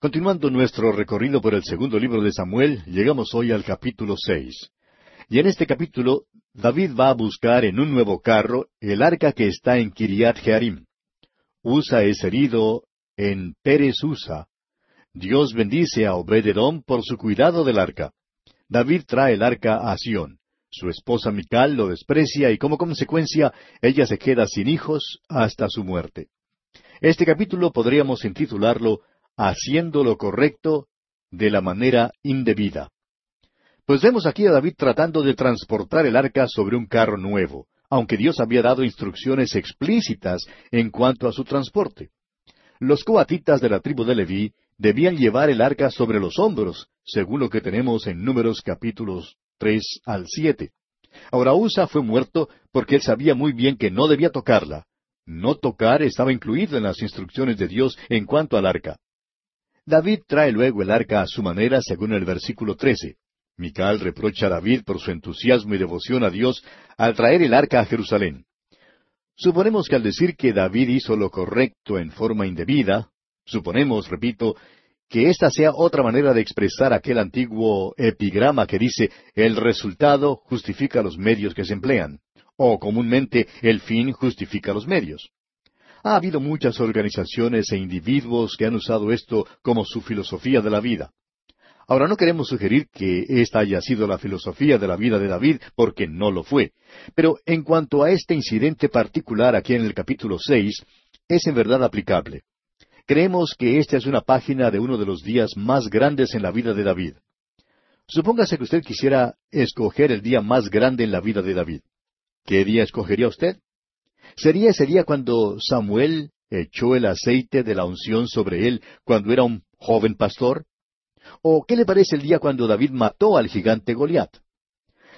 Continuando nuestro recorrido por el segundo libro de Samuel, llegamos hoy al capítulo seis. Y en este capítulo, David va a buscar en un nuevo carro el arca que está en Kiriat Jearim. Usa es herido en Pérez Usa. Dios bendice a Obededom por su cuidado del arca. David trae el arca a Sión. Su esposa Mical lo desprecia y como consecuencia ella se queda sin hijos hasta su muerte. Este capítulo podríamos intitularlo Haciendo lo correcto de la manera indebida. Pues vemos aquí a David tratando de transportar el arca sobre un carro nuevo, aunque Dios había dado instrucciones explícitas en cuanto a su transporte. Los coatitas de la tribu de Leví debían llevar el arca sobre los hombros, según lo que tenemos en Números capítulos tres al siete. Ahora Usa fue muerto porque él sabía muy bien que no debía tocarla, no tocar estaba incluido en las instrucciones de Dios en cuanto al arca. David trae luego el arca a su manera según el versículo trece. Mical reprocha a David por su entusiasmo y devoción a Dios al traer el arca a Jerusalén. Suponemos que al decir que David hizo lo correcto en forma indebida, suponemos, repito, que esta sea otra manera de expresar aquel antiguo epigrama que dice el resultado justifica los medios que se emplean o comúnmente el fin justifica los medios. Ha habido muchas organizaciones e individuos que han usado esto como su filosofía de la vida. Ahora no queremos sugerir que esta haya sido la filosofía de la vida de David, porque no lo fue. Pero en cuanto a este incidente particular aquí en el capítulo seis, es en verdad aplicable. Creemos que esta es una página de uno de los días más grandes en la vida de David. Supóngase que usted quisiera escoger el día más grande en la vida de David. ¿Qué día escogería usted? ¿Sería ese día cuando Samuel echó el aceite de la unción sobre él cuando era un joven pastor? ¿O qué le parece el día cuando David mató al gigante Goliat?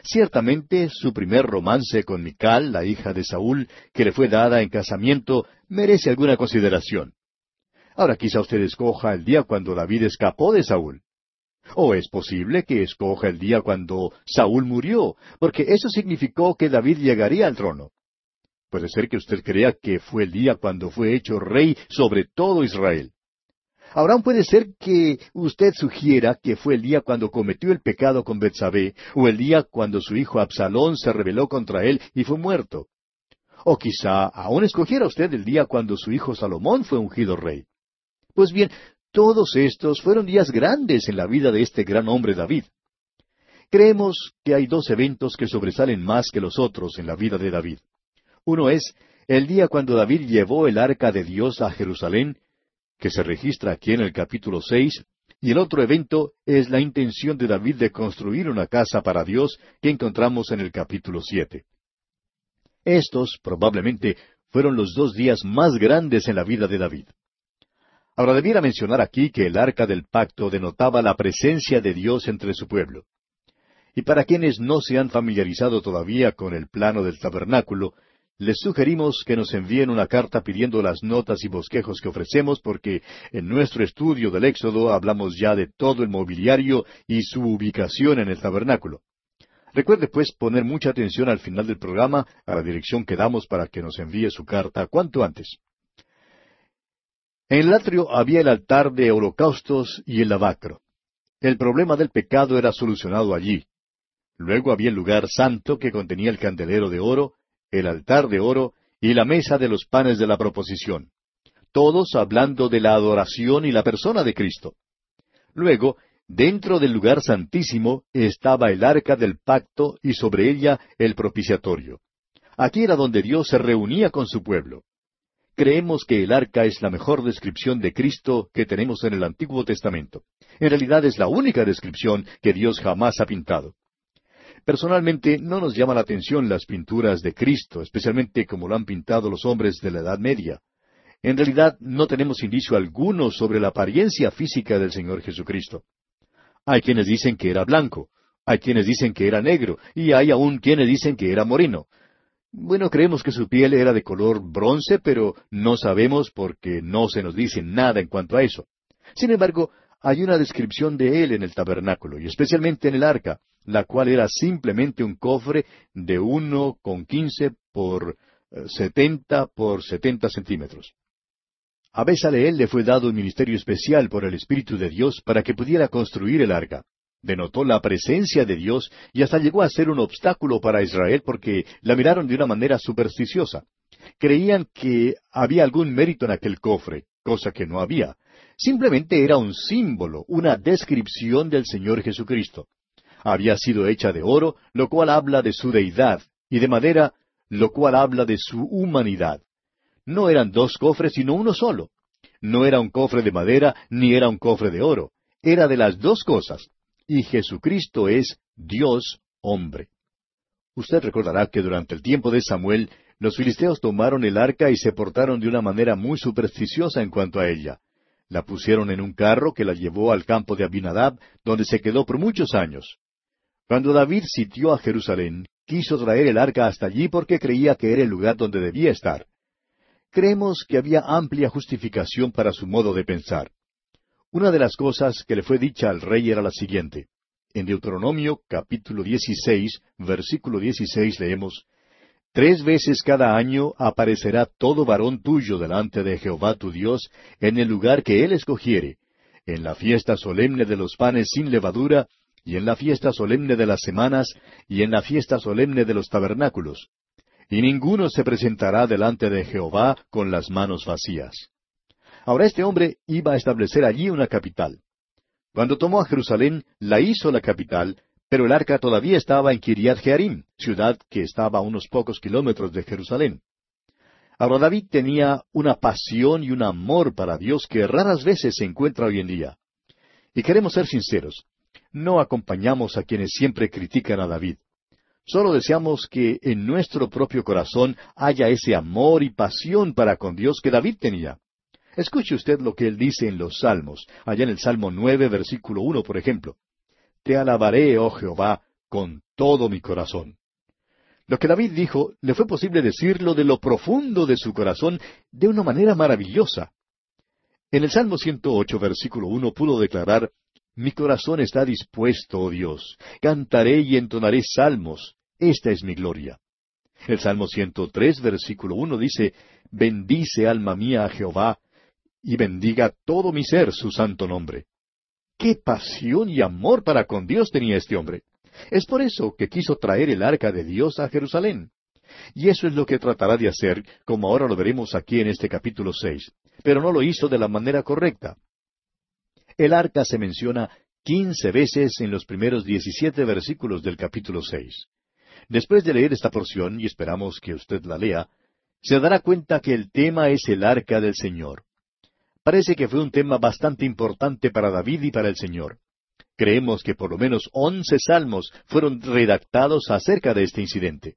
Ciertamente su primer romance con Mical, la hija de Saúl, que le fue dada en casamiento, merece alguna consideración. Ahora quizá usted escoja el día cuando David escapó de Saúl. O es posible que escoja el día cuando Saúl murió, porque eso significó que David llegaría al trono. Puede ser que usted crea que fue el día cuando fue hecho rey sobre todo Israel. Ahora puede ser que usted sugiera que fue el día cuando cometió el pecado con Betsabé, o el día cuando su hijo Absalón se rebeló contra él y fue muerto. O quizá aún escogiera usted el día cuando su hijo Salomón fue ungido rey. Pues bien, todos estos fueron días grandes en la vida de este gran hombre David. Creemos que hay dos eventos que sobresalen más que los otros en la vida de David. Uno es el día cuando David llevó el arca de Dios a Jerusalén, que se registra aquí en el capítulo seis, y el otro evento es la intención de David de construir una casa para Dios que encontramos en el capítulo siete. Estos, probablemente, fueron los dos días más grandes en la vida de David. Ahora debiera mencionar aquí que el arca del pacto denotaba la presencia de Dios entre su pueblo. Y para quienes no se han familiarizado todavía con el plano del tabernáculo, les sugerimos que nos envíen una carta pidiendo las notas y bosquejos que ofrecemos porque en nuestro estudio del Éxodo hablamos ya de todo el mobiliario y su ubicación en el tabernáculo. Recuerde pues poner mucha atención al final del programa a la dirección que damos para que nos envíe su carta cuanto antes. En el atrio había el altar de holocaustos y el lavacro. El problema del pecado era solucionado allí. Luego había el lugar santo que contenía el candelero de oro, el altar de oro y la mesa de los panes de la proposición. Todos hablando de la adoración y la persona de Cristo. Luego, dentro del lugar santísimo estaba el arca del pacto y sobre ella el propiciatorio. Aquí era donde Dios se reunía con su pueblo. Creemos que el arca es la mejor descripción de Cristo que tenemos en el Antiguo Testamento. En realidad es la única descripción que Dios jamás ha pintado. Personalmente no nos llama la atención las pinturas de Cristo, especialmente como lo han pintado los hombres de la Edad Media. En realidad no tenemos indicio alguno sobre la apariencia física del Señor Jesucristo. Hay quienes dicen que era blanco, hay quienes dicen que era negro, y hay aún quienes dicen que era moreno. Bueno, creemos que su piel era de color bronce, pero no sabemos porque no se nos dice nada en cuanto a eso. Sin embargo, hay una descripción de él en el tabernáculo, y especialmente en el arca, la cual era simplemente un cofre de uno con quince por eh, setenta por setenta centímetros. A Besaleel le fue dado un ministerio especial por el Espíritu de Dios para que pudiera construir el arca. Denotó la presencia de Dios y hasta llegó a ser un obstáculo para Israel porque la miraron de una manera supersticiosa. Creían que había algún mérito en aquel cofre, cosa que no había. Simplemente era un símbolo, una descripción del Señor Jesucristo. Había sido hecha de oro, lo cual habla de su deidad, y de madera, lo cual habla de su humanidad. No eran dos cofres, sino uno solo. No era un cofre de madera, ni era un cofre de oro. Era de las dos cosas. Y Jesucristo es Dios hombre. Usted recordará que durante el tiempo de Samuel, los filisteos tomaron el arca y se portaron de una manera muy supersticiosa en cuanto a ella. La pusieron en un carro que la llevó al campo de Abinadab, donde se quedó por muchos años. Cuando David sitió a Jerusalén, quiso traer el arca hasta allí porque creía que era el lugar donde debía estar. Creemos que había amplia justificación para su modo de pensar. Una de las cosas que le fue dicha al rey era la siguiente. En Deuteronomio capítulo 16, versículo 16 leemos, Tres veces cada año aparecerá todo varón tuyo delante de Jehová tu Dios en el lugar que él escogiere, en la fiesta solemne de los panes sin levadura, y en la fiesta solemne de las semanas, y en la fiesta solemne de los tabernáculos. Y ninguno se presentará delante de Jehová con las manos vacías. Ahora este hombre iba a establecer allí una capital. Cuando tomó a Jerusalén, la hizo la capital, pero el arca todavía estaba en Kiriat Jearim, ciudad que estaba a unos pocos kilómetros de Jerusalén. Ahora David tenía una pasión y un amor para Dios que raras veces se encuentra hoy en día. Y queremos ser sinceros, no acompañamos a quienes siempre critican a David. Solo deseamos que en nuestro propio corazón haya ese amor y pasión para con Dios que David tenía. Escuche usted lo que él dice en los Salmos, allá en el Salmo nueve, versículo uno, por ejemplo. Te alabaré, oh Jehová, con todo mi corazón. Lo que David dijo le fue posible decirlo de lo profundo de su corazón de una manera maravillosa. En el Salmo 108, versículo uno, pudo declarar, Mi corazón está dispuesto, oh Dios, cantaré y entonaré salmos, esta es mi gloria. El Salmo 103, versículo uno dice, Bendice alma mía a Jehová, y bendiga todo mi ser su santo nombre. Qué pasión y amor para con Dios tenía este hombre. Es por eso que quiso traer el arca de Dios a Jerusalén. Y eso es lo que tratará de hacer, como ahora lo veremos aquí en este capítulo seis. Pero no lo hizo de la manera correcta. El arca se menciona quince veces en los primeros diecisiete versículos del capítulo seis. Después de leer esta porción, y esperamos que usted la lea, se dará cuenta que el tema es el arca del Señor. Parece que fue un tema bastante importante para David y para el Señor. Creemos que por lo menos once salmos fueron redactados acerca de este incidente.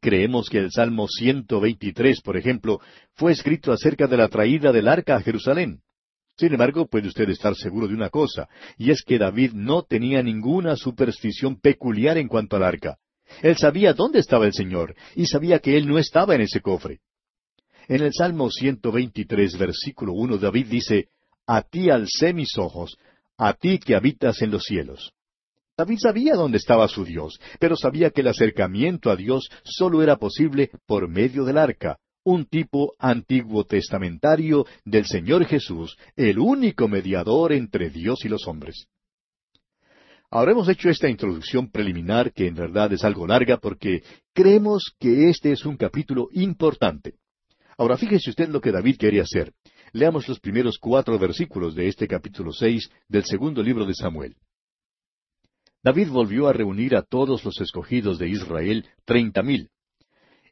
Creemos que el Salmo 123, por ejemplo, fue escrito acerca de la traída del arca a Jerusalén. Sin embargo, puede usted estar seguro de una cosa, y es que David no tenía ninguna superstición peculiar en cuanto al arca. Él sabía dónde estaba el Señor, y sabía que Él no estaba en ese cofre. En el Salmo 123, versículo uno, David dice, A ti alcé mis ojos, a ti que habitas en los cielos. David sabía dónde estaba su Dios, pero sabía que el acercamiento a Dios solo era posible por medio del arca, un tipo antiguo testamentario del Señor Jesús, el único mediador entre Dios y los hombres. Ahora hemos hecho esta introducción preliminar que en verdad es algo larga porque creemos que este es un capítulo importante. Ahora fíjese usted lo que David quería hacer. Leamos los primeros cuatro versículos de este capítulo seis del segundo libro de Samuel. David volvió a reunir a todos los escogidos de Israel, treinta mil.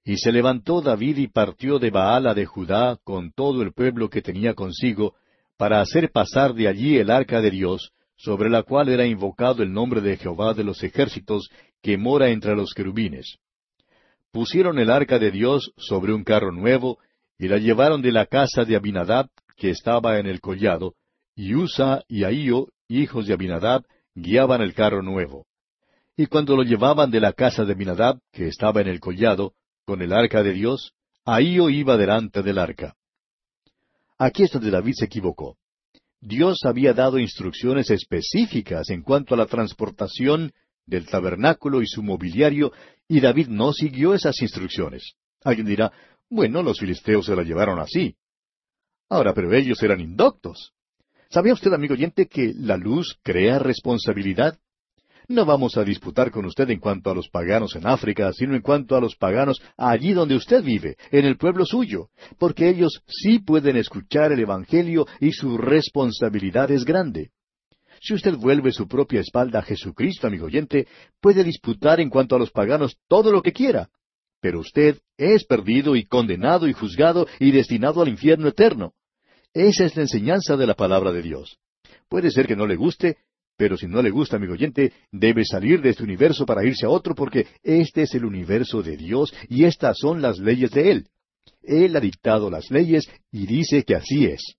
Y se levantó David y partió de Baala de Judá con todo el pueblo que tenía consigo, para hacer pasar de allí el arca de Dios, sobre la cual era invocado el nombre de Jehová de los ejércitos, que mora entre los querubines. Pusieron el arca de Dios sobre un carro nuevo, y la llevaron de la casa de Abinadab, que estaba en el collado, y Usa y Ahío, hijos de Abinadab, guiaban el carro nuevo. Y cuando lo llevaban de la casa de Abinadab, que estaba en el collado, con el arca de Dios, Ahío iba delante del arca. Aquí es donde David se equivocó. Dios había dado instrucciones específicas en cuanto a la transportación del tabernáculo y su mobiliario, y David no siguió esas instrucciones. Alguien dirá, bueno, los filisteos se la llevaron así. Ahora, pero ellos eran indoctos. ¿Sabía usted, amigo oyente, que la luz crea responsabilidad? No vamos a disputar con usted en cuanto a los paganos en África, sino en cuanto a los paganos allí donde usted vive, en el pueblo suyo, porque ellos sí pueden escuchar el Evangelio y su responsabilidad es grande. Si usted vuelve su propia espalda a Jesucristo, amigo oyente, puede disputar en cuanto a los paganos todo lo que quiera. Pero usted es perdido y condenado y juzgado y destinado al infierno eterno. Esa es la enseñanza de la palabra de Dios. Puede ser que no le guste, pero si no le gusta, amigo oyente, debe salir de este universo para irse a otro porque este es el universo de Dios y estas son las leyes de Él. Él ha dictado las leyes y dice que así es.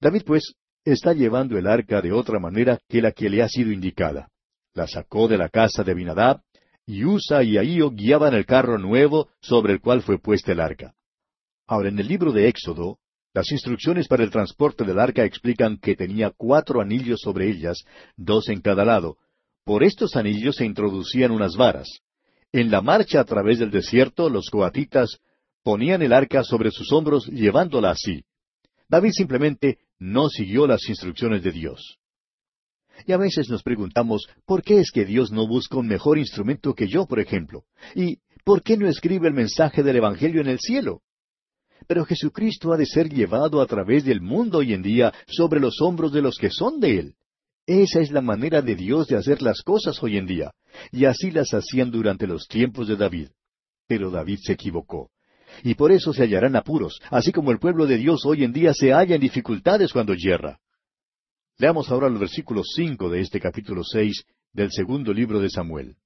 David, pues, está llevando el arca de otra manera que la que le ha sido indicada. La sacó de la casa de Abinadab, y Usa y Ahío guiaban el carro nuevo sobre el cual fue puesta el arca. Ahora, en el libro de Éxodo, las instrucciones para el transporte del arca explican que tenía cuatro anillos sobre ellas, dos en cada lado. Por estos anillos se introducían unas varas. En la marcha a través del desierto, los coatitas ponían el arca sobre sus hombros llevándola así. David simplemente no siguió las instrucciones de Dios. Y a veces nos preguntamos, ¿por qué es que Dios no busca un mejor instrumento que yo, por ejemplo? ¿Y por qué no escribe el mensaje del Evangelio en el cielo? Pero Jesucristo ha de ser llevado a través del mundo hoy en día sobre los hombros de los que son de Él. Esa es la manera de Dios de hacer las cosas hoy en día, y así las hacían durante los tiempos de David. Pero David se equivocó y por eso se hallarán apuros, así como el pueblo de Dios hoy en día se halla en dificultades cuando yerra. Leamos ahora el versículo cinco de este capítulo seis del segundo libro de Samuel.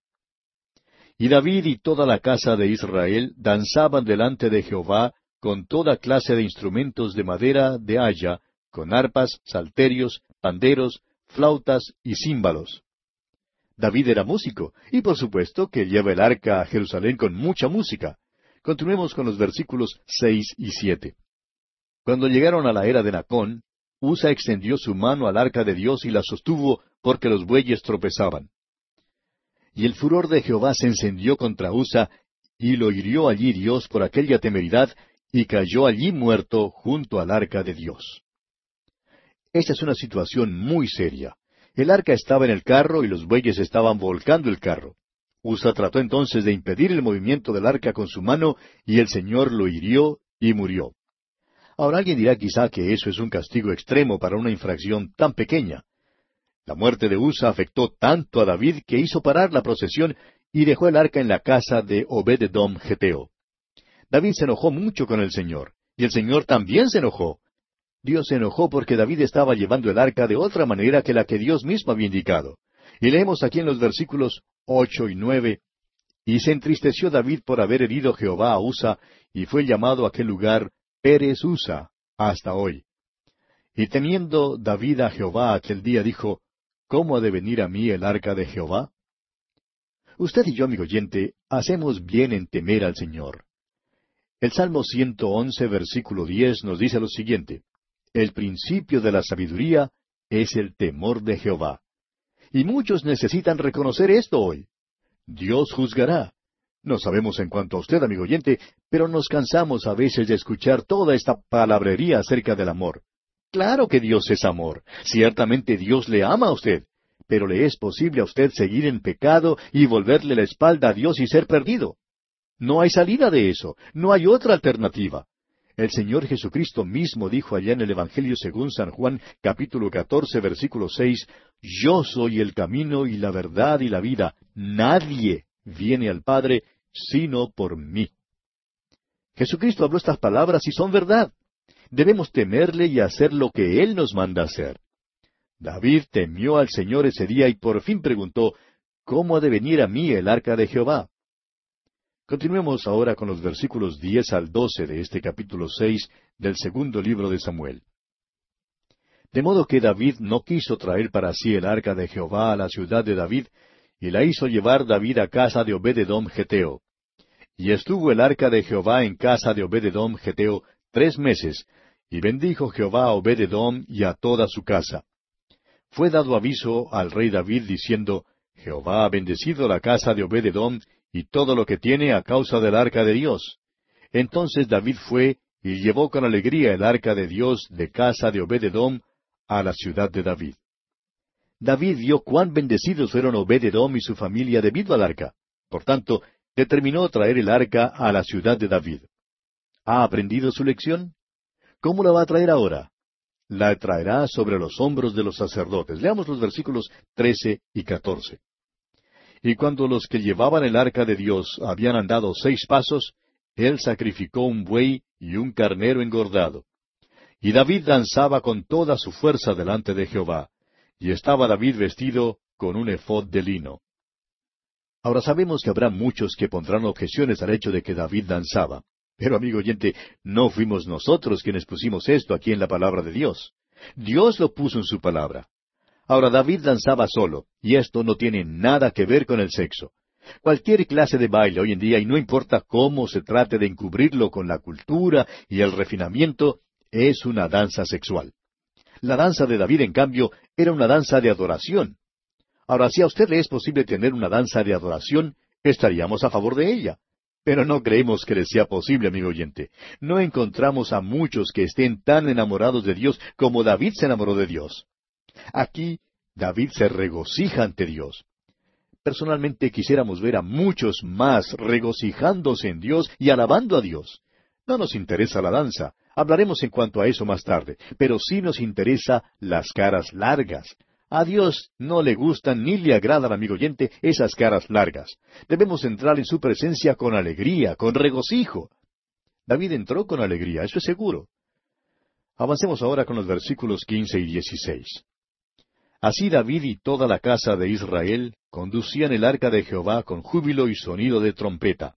Y David y toda la casa de Israel danzaban delante de Jehová con toda clase de instrumentos de madera de haya, con arpas, salterios, panderos, flautas y címbalos. David era músico, y por supuesto que lleva el arca a Jerusalén con mucha música. Continuemos con los versículos seis y siete. Cuando llegaron a la era de Nacón, Usa extendió su mano al arca de Dios y la sostuvo porque los bueyes tropezaban. Y el furor de Jehová se encendió contra Usa, y lo hirió allí Dios por aquella temeridad, y cayó allí muerto junto al arca de Dios. Esta es una situación muy seria. El arca estaba en el carro y los bueyes estaban volcando el carro. Usa trató entonces de impedir el movimiento del arca con su mano y el Señor lo hirió y murió. Ahora alguien dirá quizá que eso es un castigo extremo para una infracción tan pequeña. La muerte de Usa afectó tanto a David que hizo parar la procesión y dejó el arca en la casa de Obededom Geteo. David se enojó mucho con el Señor, y el Señor también se enojó. Dios se enojó porque David estaba llevando el arca de otra manera que la que Dios mismo había indicado. Y leemos aquí en los versículos ocho y nueve, y se entristeció David por haber herido Jehová a Usa, y fue llamado aquel lugar Pérez Usa, hasta hoy. Y teniendo David a Jehová aquel día, dijo, ¿Cómo ha de venir a mí el arca de Jehová? Usted y yo, amigo oyente, hacemos bien en temer al Señor. El Salmo 111, versículo 10 nos dice lo siguiente, El principio de la sabiduría es el temor de Jehová. Y muchos necesitan reconocer esto hoy. Dios juzgará. No sabemos en cuanto a usted, amigo oyente, pero nos cansamos a veces de escuchar toda esta palabrería acerca del amor. Claro que Dios es amor. Ciertamente Dios le ama a usted. Pero le es posible a usted seguir en pecado y volverle la espalda a Dios y ser perdido. No hay salida de eso. No hay otra alternativa. El Señor Jesucristo mismo dijo allá en el Evangelio según San Juan capítulo catorce versículo seis, Yo soy el camino y la verdad y la vida. Nadie viene al Padre sino por mí. Jesucristo habló estas palabras y son verdad. Debemos temerle y hacer lo que Él nos manda hacer. David temió al Señor ese día y por fin preguntó, ¿Cómo ha de venir a mí el arca de Jehová? Continuemos ahora con los versículos diez al doce de este capítulo seis del segundo libro de Samuel. De modo que David no quiso traer para sí el arca de Jehová a la ciudad de David, y la hizo llevar David a casa de Obededom Geteo. Y estuvo el arca de Jehová en casa de Obededom Geteo tres meses, y bendijo Jehová a Obededom y a toda su casa. Fue dado aviso al rey David diciendo, Jehová ha bendecido la casa de Obededom y todo lo que tiene a causa del arca de Dios. Entonces David fue y llevó con alegría el arca de Dios de casa de Obededom a la ciudad de David. David vio cuán bendecidos fueron Obededom y su familia debido al arca. Por tanto, determinó traer el arca a la ciudad de David. ¿Ha aprendido su lección? ¿Cómo la va a traer ahora? La traerá sobre los hombros de los sacerdotes. Leamos los versículos trece y catorce. Y cuando los que llevaban el arca de Dios habían andado seis pasos, él sacrificó un buey y un carnero engordado. Y David danzaba con toda su fuerza delante de Jehová, y estaba David vestido con un efod de lino. Ahora sabemos que habrá muchos que pondrán objeciones al hecho de que David danzaba. Pero amigo oyente, no fuimos nosotros quienes pusimos esto aquí en la palabra de Dios. Dios lo puso en su palabra. Ahora David danzaba solo, y esto no tiene nada que ver con el sexo. Cualquier clase de baile hoy en día, y no importa cómo se trate de encubrirlo con la cultura y el refinamiento, es una danza sexual. La danza de David, en cambio, era una danza de adoración. Ahora, si a usted le es posible tener una danza de adoración, estaríamos a favor de ella. Pero no creemos que le sea posible, amigo oyente. No encontramos a muchos que estén tan enamorados de Dios como David se enamoró de Dios. Aquí, David se regocija ante Dios. Personalmente quisiéramos ver a muchos más regocijándose en Dios y alabando a Dios. No nos interesa la danza, hablaremos en cuanto a eso más tarde, pero sí nos interesa las caras largas. A Dios no le gustan ni le agradan, amigo oyente, esas caras largas. Debemos entrar en su presencia con alegría, con regocijo. David entró con alegría, eso es seguro. Avancemos ahora con los versículos quince y dieciséis. Así David y toda la casa de Israel conducían el arca de Jehová con júbilo y sonido de trompeta.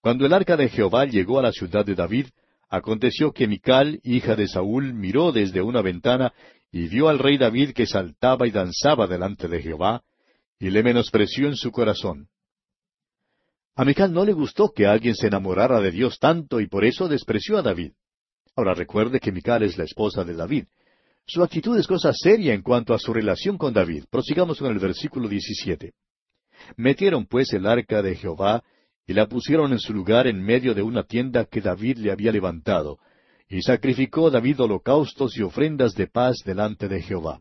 Cuando el arca de Jehová llegó a la ciudad de David, aconteció que Mical, hija de Saúl, miró desde una ventana y vio al rey David que saltaba y danzaba delante de Jehová, y le menospreció en su corazón. A Mical no le gustó que alguien se enamorara de Dios tanto y por eso despreció a David. Ahora recuerde que Mical es la esposa de David. Su actitud es cosa seria en cuanto a su relación con David. Prosigamos con el versículo 17. Metieron pues el arca de Jehová y la pusieron en su lugar en medio de una tienda que David le había levantado, y sacrificó David holocaustos y ofrendas de paz delante de Jehová.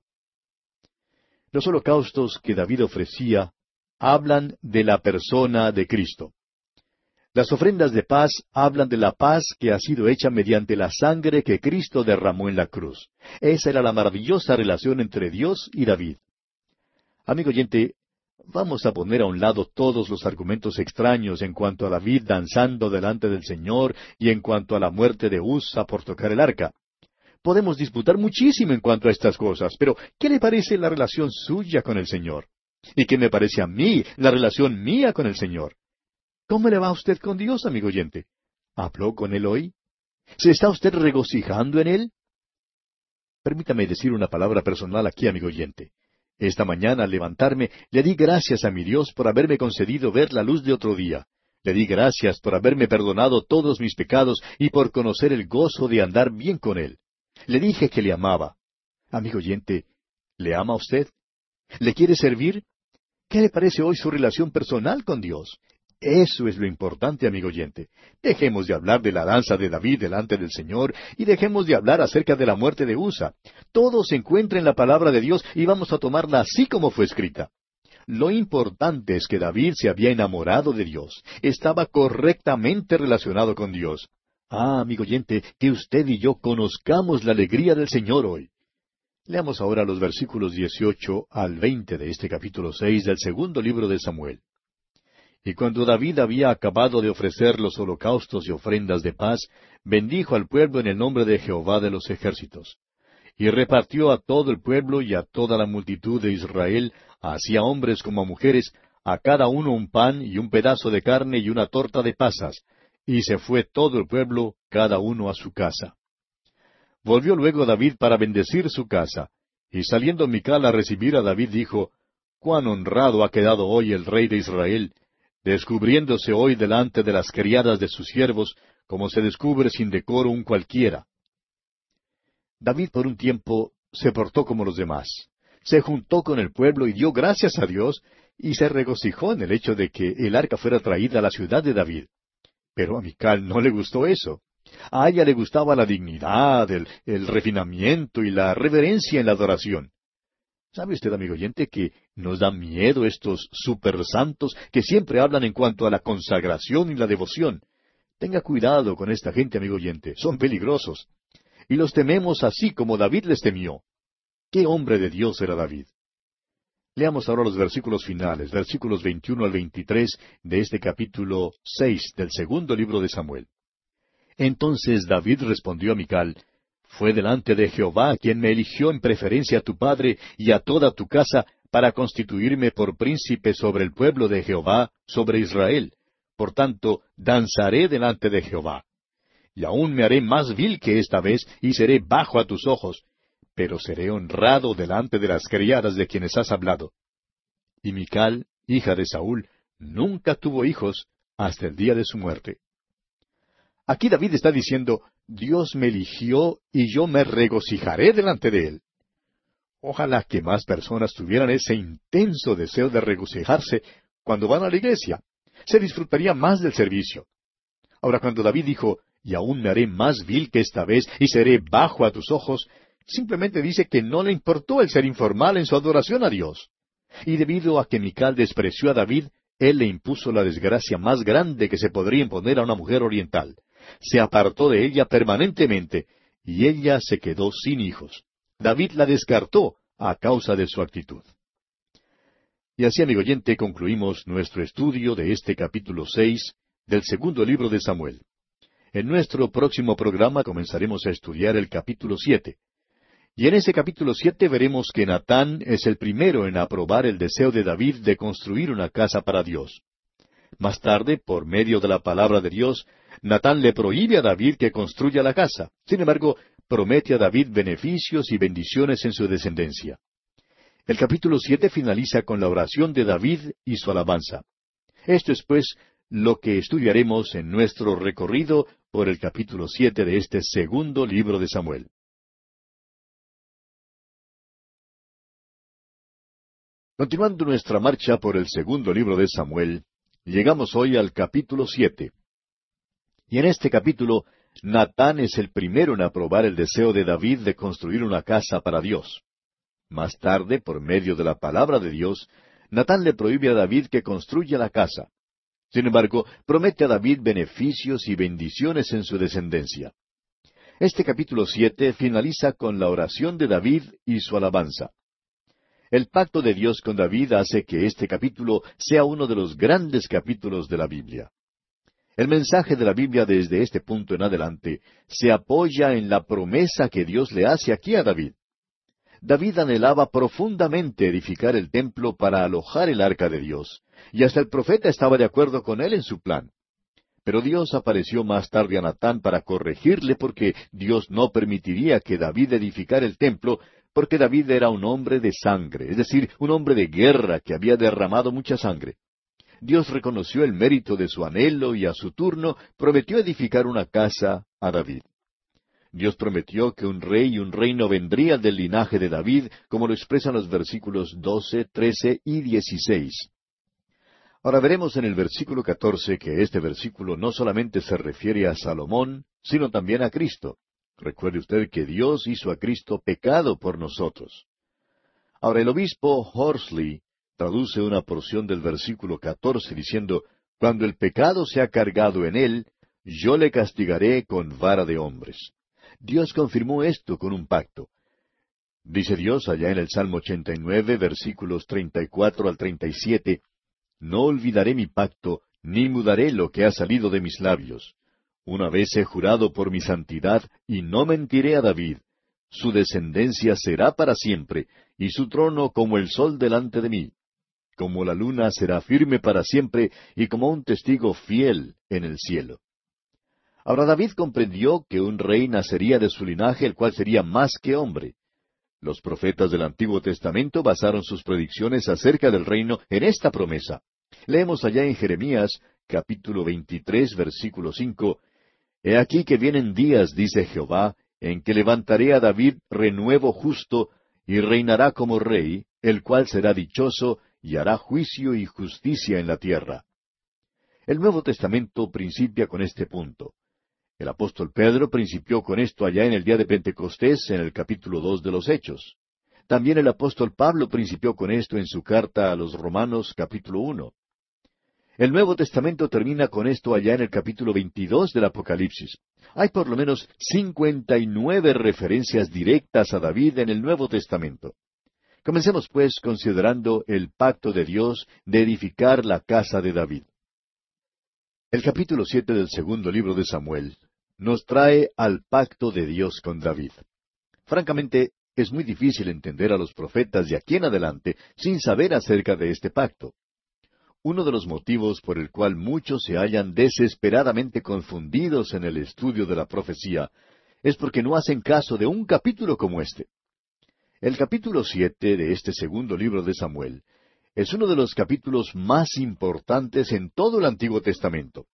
Los holocaustos que David ofrecía hablan de la persona de Cristo. Las ofrendas de paz hablan de la paz que ha sido hecha mediante la sangre que Cristo derramó en la cruz. Esa era la maravillosa relación entre Dios y David. Amigo oyente, vamos a poner a un lado todos los argumentos extraños en cuanto a David danzando delante del Señor y en cuanto a la muerte de Usa por tocar el arca. Podemos disputar muchísimo en cuanto a estas cosas, pero ¿qué le parece la relación suya con el Señor? ¿Y qué me parece a mí la relación mía con el Señor? ¿Cómo le va a usted con Dios, amigo oyente? ¿Habló con Él hoy? ¿Se está usted regocijando en Él? Permítame decir una palabra personal aquí, amigo oyente. Esta mañana, al levantarme, le di gracias a mi Dios por haberme concedido ver la luz de otro día. Le di gracias por haberme perdonado todos mis pecados y por conocer el gozo de andar bien con Él. Le dije que le amaba. Amigo oyente, ¿le ama usted? ¿Le quiere servir? ¿Qué le parece hoy su relación personal con Dios? Eso es lo importante, amigo oyente. Dejemos de hablar de la danza de David delante del Señor y dejemos de hablar acerca de la muerte de Usa. Todo se encuentra en la palabra de Dios y vamos a tomarla así como fue escrita. Lo importante es que David se había enamorado de Dios, estaba correctamente relacionado con Dios. Ah, amigo oyente, que usted y yo conozcamos la alegría del Señor hoy. Leamos ahora los versículos 18 al 20 de este capítulo 6 del segundo libro de Samuel. Y cuando David había acabado de ofrecer los holocaustos y ofrendas de paz, bendijo al pueblo en el nombre de Jehová de los ejércitos. Y repartió a todo el pueblo y a toda la multitud de Israel, así a hombres como a mujeres, a cada uno un pan y un pedazo de carne y una torta de pasas, y se fue todo el pueblo, cada uno a su casa. Volvió luego David para bendecir su casa, y saliendo Mical a recibir a David dijo, Cuán honrado ha quedado hoy el rey de Israel, descubriéndose hoy delante de las criadas de sus siervos, como se descubre sin decoro un cualquiera. David por un tiempo se portó como los demás, se juntó con el pueblo y dio gracias a Dios, y se regocijó en el hecho de que el arca fuera traída a la ciudad de David. Pero a Mical no le gustó eso. A ella le gustaba la dignidad, el, el refinamiento y la reverencia en la adoración. ¿Sabe usted, amigo oyente, que nos da miedo estos supersantos que siempre hablan en cuanto a la consagración y la devoción? Tenga cuidado con esta gente, amigo oyente, son peligrosos. Y los tememos así como David les temió. ¿Qué hombre de Dios era David? Leamos ahora los versículos finales, versículos 21 al 23 de este capítulo 6 del segundo libro de Samuel. Entonces David respondió a Mical, Fue delante de Jehová quien me eligió en preferencia a tu padre y a toda tu casa para constituirme por príncipe sobre el pueblo de Jehová, sobre Israel. Por tanto, danzaré delante de Jehová. Y aún me haré más vil que esta vez, y seré bajo a tus ojos, pero seré honrado delante de las criadas de quienes has hablado. Y Mical, hija de Saúl, nunca tuvo hijos hasta el día de su muerte. Aquí David está diciendo, Dios me eligió y yo me regocijaré delante de él. Ojalá que más personas tuvieran ese intenso deseo de regocijarse cuando van a la iglesia. Se disfrutaría más del servicio. Ahora cuando David dijo, y aún me haré más vil que esta vez y seré bajo a tus ojos, simplemente dice que no le importó el ser informal en su adoración a Dios. Y debido a que Mical despreció a David, él le impuso la desgracia más grande que se podría imponer a una mujer oriental. Se apartó de ella permanentemente, y ella se quedó sin hijos. David la descartó a causa de su actitud. Y así, amigo oyente, concluimos nuestro estudio de este capítulo seis del segundo libro de Samuel. En nuestro próximo programa comenzaremos a estudiar el capítulo siete. Y en ese capítulo siete veremos que Natán es el primero en aprobar el deseo de David de construir una casa para Dios. Más tarde, por medio de la palabra de Dios, Natán le prohíbe a David que construya la casa. Sin embargo, promete a David beneficios y bendiciones en su descendencia. El capítulo siete finaliza con la oración de David y su alabanza. Esto es, pues, lo que estudiaremos en nuestro recorrido por el capítulo siete de este segundo libro de Samuel. Continuando nuestra marcha por el segundo libro de Samuel, llegamos hoy al capítulo siete. Y en este capítulo, Natán es el primero en aprobar el deseo de David de construir una casa para Dios. Más tarde, por medio de la palabra de Dios, Natán le prohíbe a David que construya la casa. Sin embargo, promete a David beneficios y bendiciones en su descendencia. Este capítulo siete finaliza con la oración de David y su alabanza. El pacto de Dios con David hace que este capítulo sea uno de los grandes capítulos de la Biblia. El mensaje de la Biblia desde este punto en adelante se apoya en la promesa que Dios le hace aquí a David. David anhelaba profundamente edificar el templo para alojar el arca de Dios, y hasta el profeta estaba de acuerdo con él en su plan. Pero Dios apareció más tarde a Natán para corregirle porque Dios no permitiría que David edificara el templo porque David era un hombre de sangre, es decir, un hombre de guerra que había derramado mucha sangre. Dios reconoció el mérito de su anhelo y a su turno prometió edificar una casa a David. Dios prometió que un rey y un reino vendría del linaje de David, como lo expresan los versículos doce, trece y dieciséis. Ahora veremos en el versículo catorce que este versículo no solamente se refiere a Salomón, sino también a Cristo. Recuerde usted que Dios hizo a Cristo pecado por nosotros. Ahora el obispo Horsley traduce una porción del versículo catorce diciendo, Cuando el pecado se ha cargado en él, yo le castigaré con vara de hombres. Dios confirmó esto con un pacto. Dice Dios allá en el Salmo 89, versículos 34 al 37, No olvidaré mi pacto, ni mudaré lo que ha salido de mis labios. Una vez he jurado por mi santidad, y no mentiré a David. Su descendencia será para siempre, y su trono como el sol delante de mí. Como la luna será firme para siempre, y como un testigo fiel en el cielo. Ahora David comprendió que un rey nacería de su linaje, el cual sería más que hombre. Los profetas del Antiguo Testamento basaron sus predicciones acerca del reino en esta promesa. Leemos allá en Jeremías capítulo 23, versículo 5, He aquí que vienen días, dice Jehová, en que levantaré a David renuevo justo, y reinará como rey, el cual será dichoso, y hará juicio y justicia en la tierra. El Nuevo Testamento principia con este punto. El apóstol Pedro principió con esto allá en el día de Pentecostés, en el capítulo dos de los Hechos. También el apóstol Pablo principió con esto en su carta a los Romanos capítulo uno. El Nuevo Testamento termina con esto allá en el capítulo 22 del Apocalipsis. Hay por lo menos cincuenta y nueve referencias directas a David en el Nuevo Testamento. Comencemos pues considerando el pacto de Dios de edificar la casa de David. El capítulo siete del segundo libro de Samuel nos trae al pacto de Dios con David. Francamente, es muy difícil entender a los profetas de aquí en adelante sin saber acerca de este pacto. Uno de los motivos por el cual muchos se hallan desesperadamente confundidos en el estudio de la profecía es porque no hacen caso de un capítulo como este. El capítulo siete de este segundo libro de Samuel es uno de los capítulos más importantes en todo el Antiguo Testamento.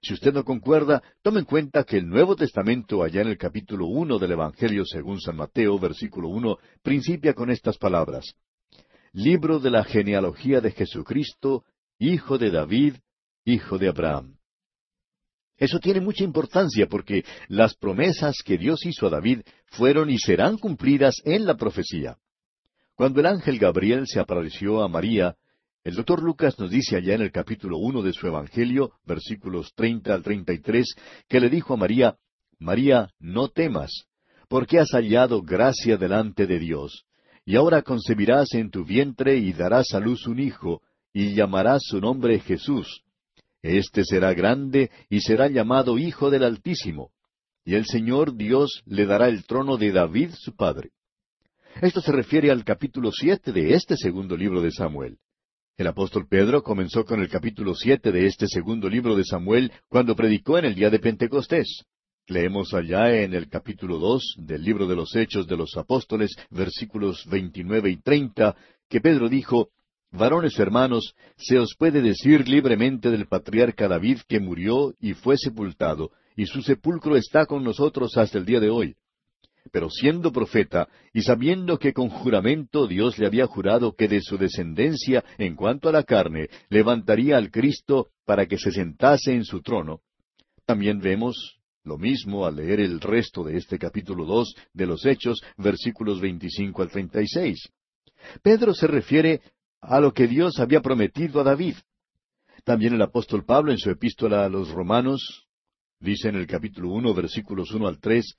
Si usted no concuerda, tome en cuenta que el Nuevo Testamento, allá en el capítulo uno del Evangelio según San Mateo, versículo uno, principia con estas palabras. Libro de la genealogía de Jesucristo, hijo de David, hijo de Abraham. Eso tiene mucha importancia porque las promesas que Dios hizo a David fueron y serán cumplidas en la profecía. Cuando el ángel Gabriel se apareció a María, el doctor Lucas nos dice allá en el capítulo uno de su Evangelio, versículos treinta al treinta y tres, que le dijo a María, María, no temas, porque has hallado gracia delante de Dios, y ahora concebirás en tu vientre y darás a luz un hijo, y llamarás su nombre Jesús. Este será grande y será llamado Hijo del Altísimo, y el Señor Dios le dará el trono de David su padre. Esto se refiere al capítulo siete de este segundo libro de Samuel. El apóstol Pedro comenzó con el capítulo siete de este segundo libro de Samuel cuando predicó en el día de Pentecostés. Leemos allá en el capítulo dos del libro de los Hechos de los Apóstoles, versículos veintinueve y treinta, que Pedro dijo, Varones hermanos, se os puede decir libremente del patriarca David que murió y fue sepultado, y su sepulcro está con nosotros hasta el día de hoy. Pero siendo profeta, y sabiendo que con juramento Dios le había jurado que de su descendencia, en cuanto a la carne, levantaría al Cristo para que se sentase en su trono, también vemos lo mismo al leer el resto de este capítulo dos de los Hechos, versículos veinticinco al treinta y seis. Pedro se refiere a lo que Dios había prometido a David. También el apóstol Pablo en su epístola a los Romanos dice en el capítulo uno versículos uno al tres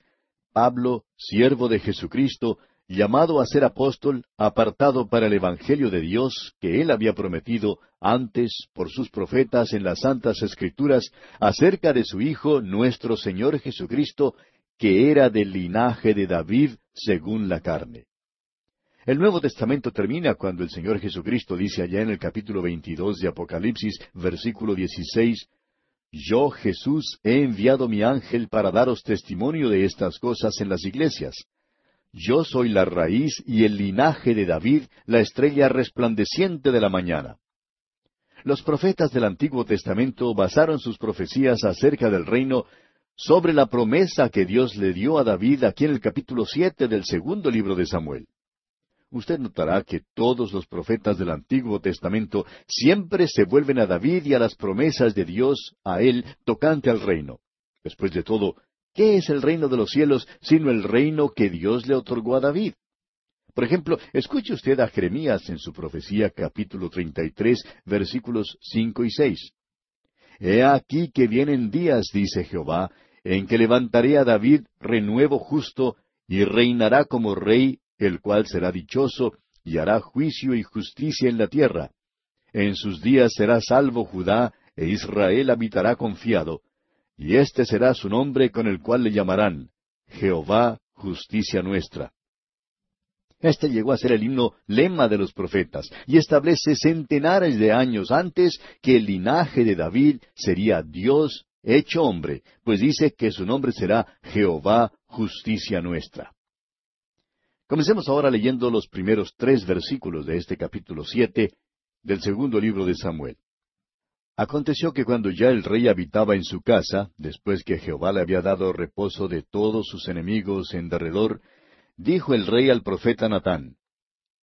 Pablo, siervo de Jesucristo, llamado a ser apóstol, apartado para el Evangelio de Dios que él había prometido antes por sus profetas en las santas escrituras acerca de su Hijo nuestro Señor Jesucristo, que era del linaje de David según la carne. El Nuevo Testamento termina cuando el Señor Jesucristo dice allá en el capítulo 22 de Apocalipsis, versículo 16, Yo, Jesús, he enviado mi ángel para daros testimonio de estas cosas en las iglesias. Yo soy la raíz y el linaje de David, la estrella resplandeciente de la mañana. Los profetas del Antiguo Testamento basaron sus profecías acerca del reino sobre la promesa que Dios le dio a David aquí en el capítulo siete del segundo libro de Samuel usted notará que todos los profetas del Antiguo Testamento siempre se vuelven a David y a las promesas de Dios a él tocante al reino. Después de todo, ¿qué es el reino de los cielos sino el reino que Dios le otorgó a David? Por ejemplo, escuche usted a Jeremías en su profecía capítulo 33, versículos cinco y seis. He aquí que vienen días, dice Jehová, en que levantaré a David renuevo justo, y reinará como rey el cual será dichoso y hará juicio y justicia en la tierra. En sus días será salvo Judá, e Israel habitará confiado, y este será su nombre con el cual le llamarán Jehová, justicia nuestra. Este llegó a ser el himno lema de los profetas, y establece centenares de años antes que el linaje de David sería Dios hecho hombre, pues dice que su nombre será Jehová, justicia nuestra. Comencemos ahora leyendo los primeros tres versículos de este capítulo siete del segundo libro de Samuel. Aconteció que cuando ya el rey habitaba en su casa, después que Jehová le había dado reposo de todos sus enemigos en derredor, dijo el rey al profeta Natán,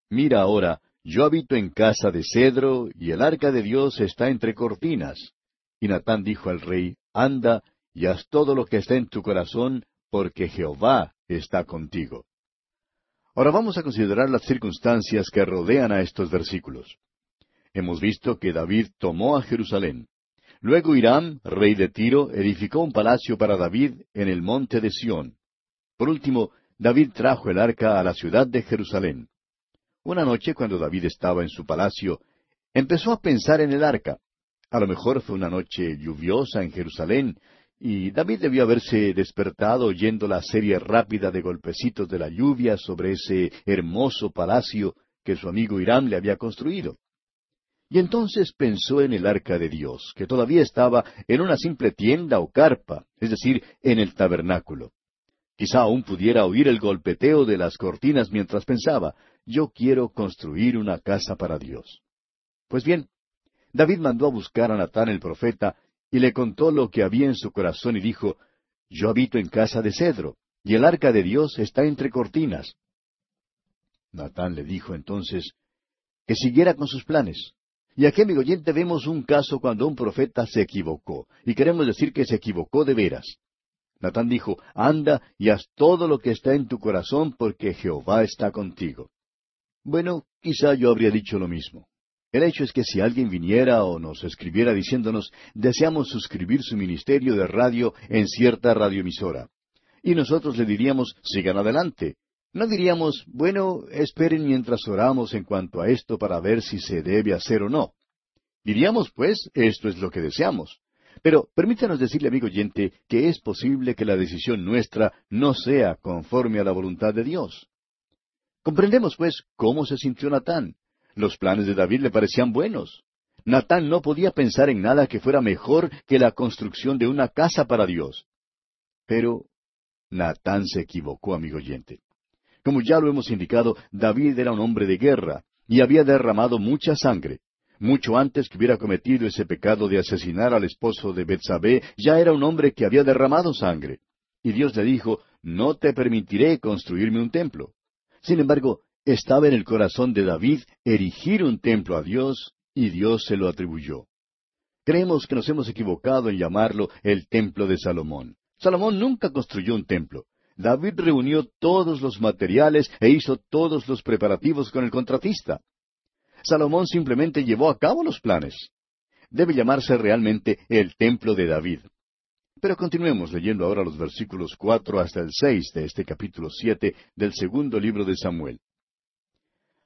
Mira ahora, yo habito en casa de cedro, y el arca de Dios está entre cortinas. Y Natán dijo al rey, Anda, y haz todo lo que está en tu corazón, porque Jehová está contigo. Ahora vamos a considerar las circunstancias que rodean a estos versículos. Hemos visto que David tomó a Jerusalén. Luego Hiram, rey de Tiro, edificó un palacio para David en el monte de Sión. Por último, David trajo el arca a la ciudad de Jerusalén. Una noche, cuando David estaba en su palacio, empezó a pensar en el arca. A lo mejor fue una noche lluviosa en Jerusalén, y David debió haberse despertado oyendo la serie rápida de golpecitos de la lluvia sobre ese hermoso palacio que su amigo Hiram le había construido. Y entonces pensó en el arca de Dios, que todavía estaba en una simple tienda o carpa, es decir, en el tabernáculo. Quizá aún pudiera oír el golpeteo de las cortinas mientras pensaba, yo quiero construir una casa para Dios. Pues bien, David mandó a buscar a Natán el profeta y le contó lo que había en su corazón y dijo, Yo habito en casa de cedro, y el arca de Dios está entre cortinas. Natán le dijo entonces que siguiera con sus planes. Y aquí, amigo oyente, vemos un caso cuando un profeta se equivocó, y queremos decir que se equivocó de veras. Natán dijo, Anda y haz todo lo que está en tu corazón, porque Jehová está contigo. Bueno, quizá yo habría dicho lo mismo. El hecho es que si alguien viniera o nos escribiera diciéndonos, deseamos suscribir su ministerio de radio en cierta radioemisora, y nosotros le diríamos, sigan adelante. No diríamos, bueno, esperen mientras oramos en cuanto a esto para ver si se debe hacer o no. Diríamos, pues, esto es lo que deseamos. Pero permítanos decirle, amigo oyente, que es posible que la decisión nuestra no sea conforme a la voluntad de Dios. Comprendemos, pues, cómo se sintió Natán. Los planes de David le parecían buenos. Natán no podía pensar en nada que fuera mejor que la construcción de una casa para Dios. Pero Natán se equivocó, amigo oyente. Como ya lo hemos indicado, David era un hombre de guerra y había derramado mucha sangre. Mucho antes que hubiera cometido ese pecado de asesinar al esposo de Betsabé, ya era un hombre que había derramado sangre. Y Dios le dijo, No te permitiré construirme un templo. Sin embargo, estaba en el corazón de David erigir un templo a Dios, y Dios se lo atribuyó. Creemos que nos hemos equivocado en llamarlo el templo de Salomón. Salomón nunca construyó un templo. David reunió todos los materiales e hizo todos los preparativos con el contratista. Salomón simplemente llevó a cabo los planes. Debe llamarse realmente el templo de David. Pero continuemos leyendo ahora los versículos cuatro hasta el seis de este capítulo siete del segundo libro de Samuel.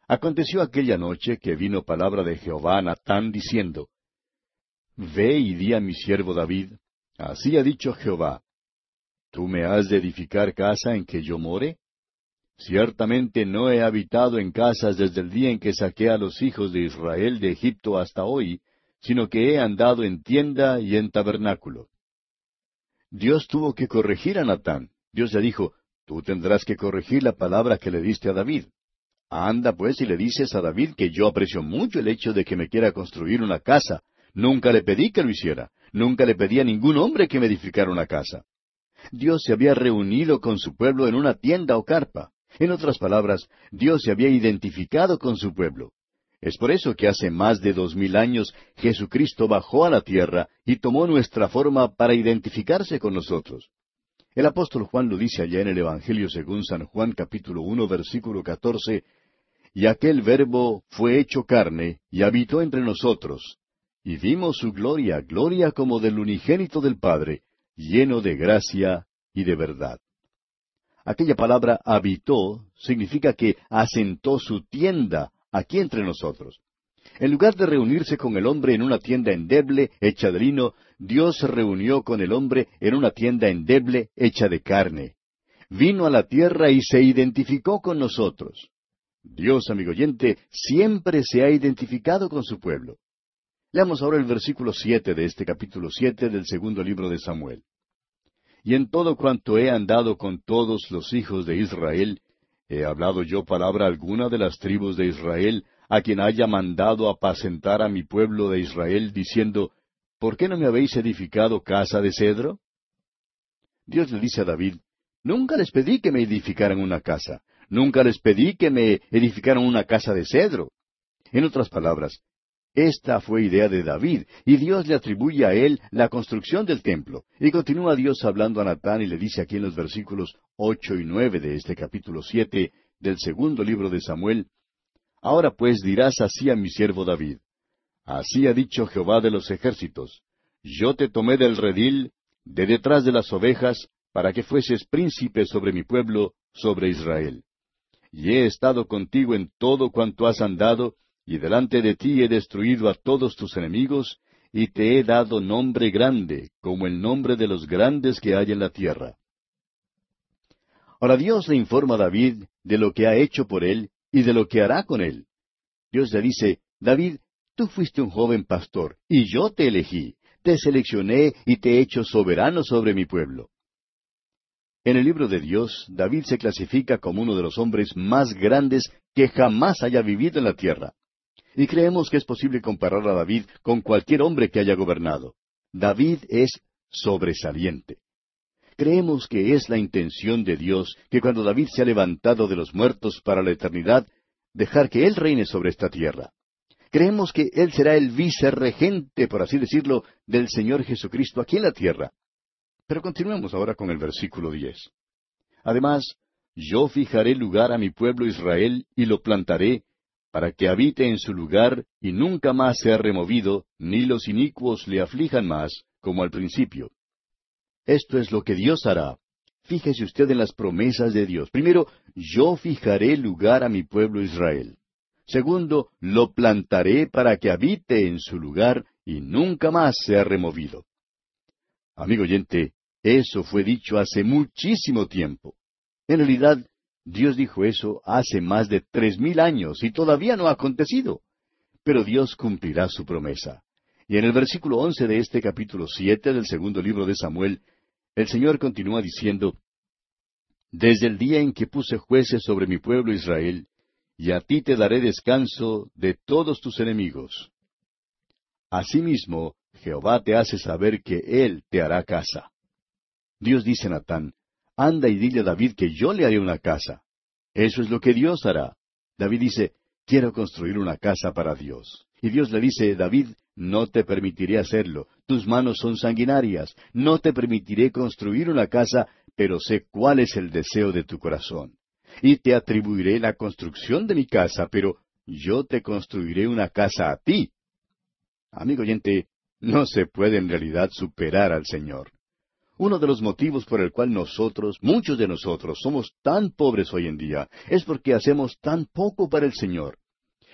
Aconteció aquella noche que vino palabra de Jehová a Natán diciendo, Ve y di a mi siervo David, así ha dicho Jehová, ¿tú me has de edificar casa en que yo more? Ciertamente no he habitado en casas desde el día en que saqué a los hijos de Israel de Egipto hasta hoy, sino que he andado en tienda y en tabernáculo. Dios tuvo que corregir a Natán. Dios le dijo, tú tendrás que corregir la palabra que le diste a David. Anda pues y le dices a David que yo aprecio mucho el hecho de que me quiera construir una casa. Nunca le pedí que lo hiciera. Nunca le pedí a ningún hombre que me edificara una casa. Dios se había reunido con su pueblo en una tienda o carpa. En otras palabras, Dios se había identificado con su pueblo. Es por eso que hace más de dos mil años Jesucristo bajó a la tierra y tomó nuestra forma para identificarse con nosotros. El apóstol Juan lo dice allá en el Evangelio según San Juan capítulo uno versículo catorce, y aquel verbo fue hecho carne y habitó entre nosotros, y vimos su gloria, gloria como del unigénito del Padre, lleno de gracia y de verdad. Aquella palabra habitó significa que asentó su tienda aquí entre nosotros. En lugar de reunirse con el hombre en una tienda endeble, hecha de lino, Dios se reunió con el hombre en una tienda endeble, hecha de carne. Vino a la tierra y se identificó con nosotros. Dios, amigo oyente, siempre se ha identificado con su pueblo. Leamos ahora el versículo siete de este capítulo siete del segundo libro de Samuel. Y en todo cuanto he andado con todos los hijos de Israel, he hablado yo palabra alguna de las tribus de Israel, a quien haya mandado apacentar a mi pueblo de Israel, diciendo, ¿por qué no me habéis edificado casa de cedro? Dios le dice a David, Nunca les pedí que me edificaran una casa, nunca les pedí que me edificaran una casa de cedro. En otras palabras, Esta fue idea de David, y Dios le atribuye a él la construcción del templo. Y continúa Dios hablando a Natán y le dice aquí en los versículos ocho y nueve de este capítulo siete del segundo libro de Samuel, Ahora pues dirás así a mi siervo David, Así ha dicho Jehová de los ejércitos, Yo te tomé del redil, de detrás de las ovejas, para que fueses príncipe sobre mi pueblo, sobre Israel. Y he estado contigo en todo cuanto has andado, y delante de ti he destruido a todos tus enemigos, y te he dado nombre grande, como el nombre de los grandes que hay en la tierra. Ahora Dios le informa a David de lo que ha hecho por él y de lo que hará con él. Dios le dice, David, tú fuiste un joven pastor, y yo te elegí, te seleccioné y te he hecho soberano sobre mi pueblo. En el libro de Dios, David se clasifica como uno de los hombres más grandes que jamás haya vivido en la tierra. Y creemos que es posible comparar a David con cualquier hombre que haya gobernado. David es sobresaliente. Creemos que es la intención de Dios que cuando David se ha levantado de los muertos para la eternidad, dejar que Él reine sobre esta tierra. Creemos que Él será el vicerregente, por así decirlo, del Señor Jesucristo aquí en la tierra. Pero continuemos ahora con el versículo diez. Además, yo fijaré lugar a mi pueblo Israel y lo plantaré, para que habite en su lugar y nunca más sea removido, ni los inicuos le aflijan más, como al principio. Esto es lo que Dios hará. Fíjese usted en las promesas de Dios. Primero, yo fijaré lugar a mi pueblo Israel. Segundo, lo plantaré para que habite en su lugar y nunca más sea removido. Amigo oyente, eso fue dicho hace muchísimo tiempo. En realidad, Dios dijo eso hace más de tres mil años y todavía no ha acontecido. Pero Dios cumplirá su promesa. Y en el versículo once de este capítulo siete del segundo libro de Samuel, el Señor continúa diciendo, Desde el día en que puse jueces sobre mi pueblo Israel, y a ti te daré descanso de todos tus enemigos. Asimismo, Jehová te hace saber que Él te hará casa. Dios dice a Natán, anda y dile a David que yo le haré una casa. Eso es lo que Dios hará. David dice, quiero construir una casa para Dios. Y Dios le dice, David, no te permitiré hacerlo. Tus manos son sanguinarias. No te permitiré construir una casa, pero sé cuál es el deseo de tu corazón. Y te atribuiré la construcción de mi casa, pero yo te construiré una casa a ti. Amigo oyente, no se puede en realidad superar al Señor. Uno de los motivos por el cual nosotros, muchos de nosotros, somos tan pobres hoy en día, es porque hacemos tan poco para el Señor.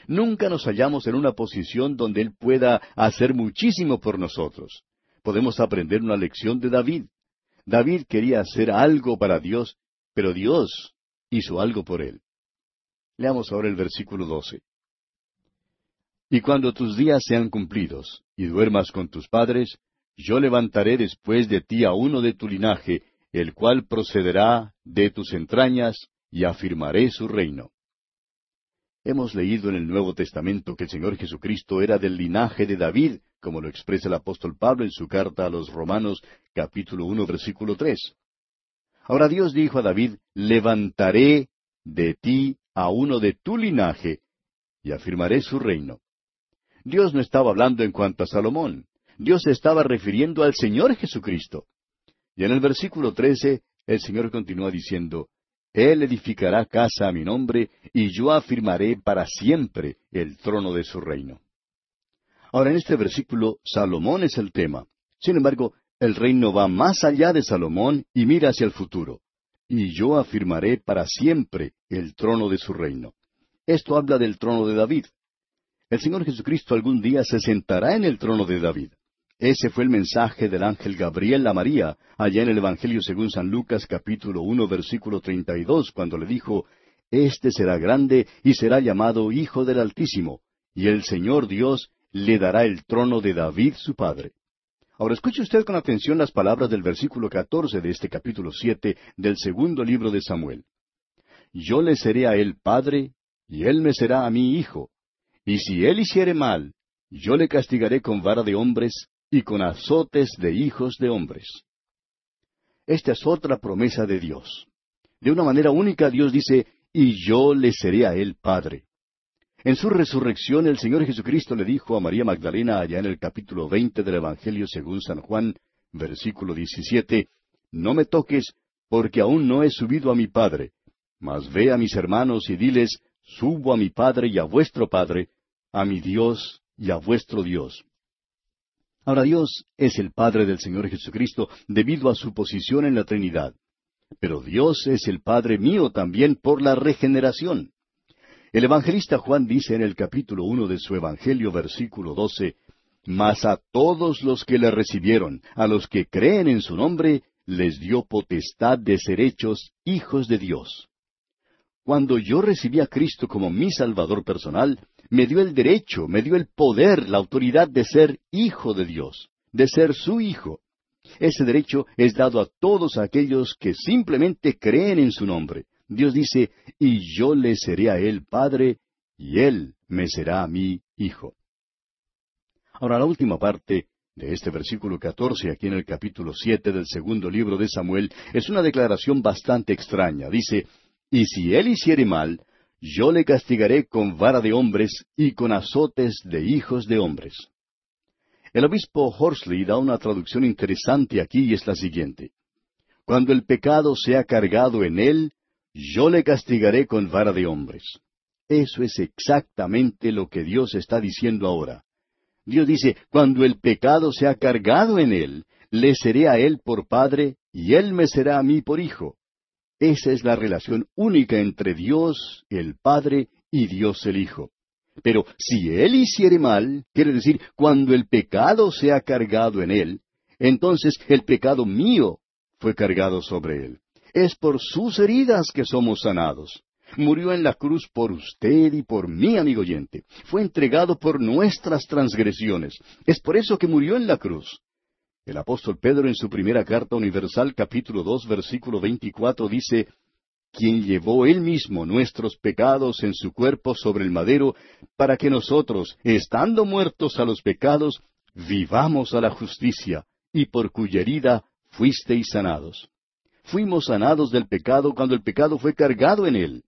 Nunca nos hallamos en una posición donde Él pueda hacer muchísimo por nosotros. Podemos aprender una lección de David. David quería hacer algo para Dios, pero Dios hizo algo por él. Leamos ahora el versículo doce. Y cuando tus días sean cumplidos, y duermas con tus padres, yo levantaré después de ti a uno de tu linaje, el cual procederá de tus entrañas, y afirmaré su reino. Hemos leído en el Nuevo Testamento que el Señor Jesucristo era del linaje de David, como lo expresa el apóstol Pablo en su carta a los Romanos capítulo uno versículo tres. Ahora Dios dijo a David, levantaré de ti a uno de tu linaje, y afirmaré su reino. Dios no estaba hablando en cuanto a Salomón. Dios estaba refiriendo al Señor Jesucristo. Y en el versículo trece, el Señor continúa diciendo, Él edificará casa a mi nombre, y yo afirmaré para siempre el trono de su reino. Ahora, en este versículo, Salomón es el tema. Sin embargo, el reino va más allá de Salomón y mira hacia el futuro. Y yo afirmaré para siempre el trono de su reino. Esto habla del trono de David. El Señor Jesucristo algún día se sentará en el trono de David. Ese fue el mensaje del ángel Gabriel a María, allá en el Evangelio según San Lucas capítulo uno versículo treinta y dos, cuando le dijo, Este será grande y será llamado Hijo del Altísimo, y el Señor Dios le dará el trono de David su padre. Ahora escuche usted con atención las palabras del versículo catorce de este capítulo siete del segundo libro de Samuel. Yo le seré a él padre, y él me será a mí hijo. Y si él hiciere mal, yo le castigaré con vara de hombres, y con azotes de hijos de hombres. Esta es otra promesa de Dios. De una manera única Dios dice, y yo le seré a él padre. En su resurrección el Señor Jesucristo le dijo a María Magdalena allá en el capítulo veinte del Evangelio según San Juan, versículo 17, No me toques, porque aún no he subido a mi Padre. Mas ve a mis hermanos y diles, Subo a mi Padre y a vuestro Padre, a mi Dios y a vuestro Dios. Ahora Dios es el Padre del Señor Jesucristo debido a su posición en la Trinidad. Pero Dios es el Padre mío también por la regeneración. El evangelista Juan dice en el capítulo uno de su Evangelio, versículo doce, Mas a todos los que le recibieron, a los que creen en su nombre, les dio potestad de ser hechos hijos de Dios. Cuando yo recibí a Cristo como mi Salvador personal, me dio el derecho, me dio el poder, la autoridad de ser hijo de Dios, de ser su hijo. Ese derecho es dado a todos aquellos que simplemente creen en su nombre. Dios dice, y yo le seré a él padre, y él me será a mí hijo. Ahora la última parte de este versículo catorce aquí en el capítulo siete del segundo libro de Samuel es una declaración bastante extraña. Dice, y si él hiciere mal, yo le castigaré con vara de hombres y con azotes de hijos de hombres. El obispo Horsley da una traducción interesante aquí y es la siguiente. Cuando el pecado sea cargado en él, yo le castigaré con vara de hombres. Eso es exactamente lo que Dios está diciendo ahora. Dios dice, cuando el pecado sea cargado en él, le seré a él por padre, y él me será a mí por hijo. Esa es la relación única entre Dios, el Padre, y Dios el Hijo. Pero si él hiciere mal, quiere decir, cuando el pecado sea cargado en él, entonces el pecado mío fue cargado sobre él. Es por sus heridas que somos sanados. Murió en la cruz por usted y por mí, amigo oyente. Fue entregado por nuestras transgresiones. Es por eso que murió en la cruz. El apóstol Pedro en su primera carta universal capítulo dos versículo veinticuatro dice, quien llevó él mismo nuestros pecados en su cuerpo sobre el madero, para que nosotros, estando muertos a los pecados, vivamos a la justicia, y por cuya herida fuisteis sanados. Fuimos sanados del pecado cuando el pecado fue cargado en él.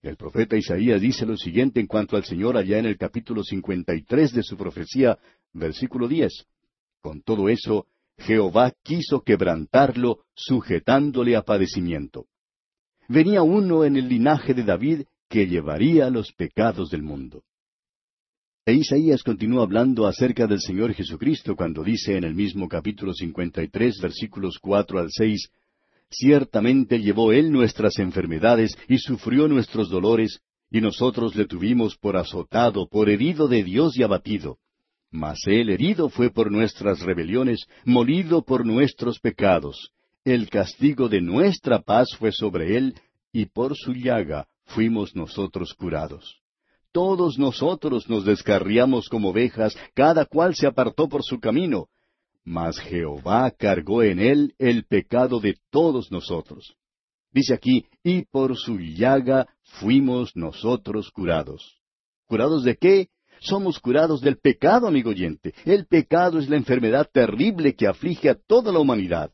El profeta Isaías dice lo siguiente en cuanto al Señor allá en el capítulo cincuenta y tres de su profecía, versículo diez. Con todo eso, Jehová quiso quebrantarlo, sujetándole a padecimiento. Venía uno en el linaje de David que llevaría los pecados del mundo. E Isaías continúa hablando acerca del Señor Jesucristo cuando dice en el mismo capítulo 53, versículos cuatro al seis, Ciertamente llevó Él nuestras enfermedades y sufrió nuestros dolores, y nosotros le tuvimos por azotado, por herido de Dios y abatido. Mas Él herido fue por nuestras rebeliones, molido por nuestros pecados. El castigo de nuestra paz fue sobre Él, y por su llaga fuimos nosotros curados. Todos nosotros nos descarriamos como ovejas, cada cual se apartó por su camino, mas Jehová cargó en él el pecado de todos nosotros. Dice aquí, y por su llaga fuimos nosotros curados. ¿Curados de qué? Somos curados del pecado, amigo oyente. El pecado es la enfermedad terrible que aflige a toda la humanidad.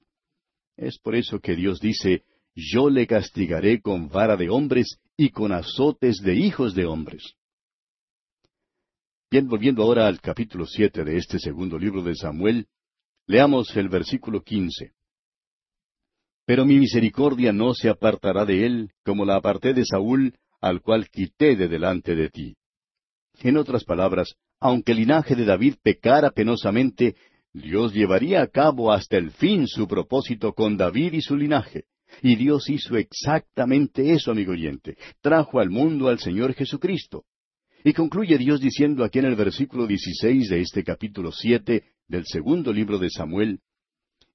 Es por eso que Dios dice, yo le castigaré con vara de hombres y con azotes de hijos de hombres. Bien, volviendo ahora al capítulo siete de este segundo libro de Samuel, Leamos el versículo quince. Pero mi misericordia no se apartará de él, como la aparté de Saúl, al cual quité de delante de ti. En otras palabras, aunque el linaje de David pecara penosamente, Dios llevaría a cabo hasta el fin su propósito con David y su linaje. Y Dios hizo exactamente eso, amigo oyente. Trajo al mundo al Señor Jesucristo. Y concluye Dios diciendo aquí en el versículo 16 de este capítulo siete del segundo libro de Samuel,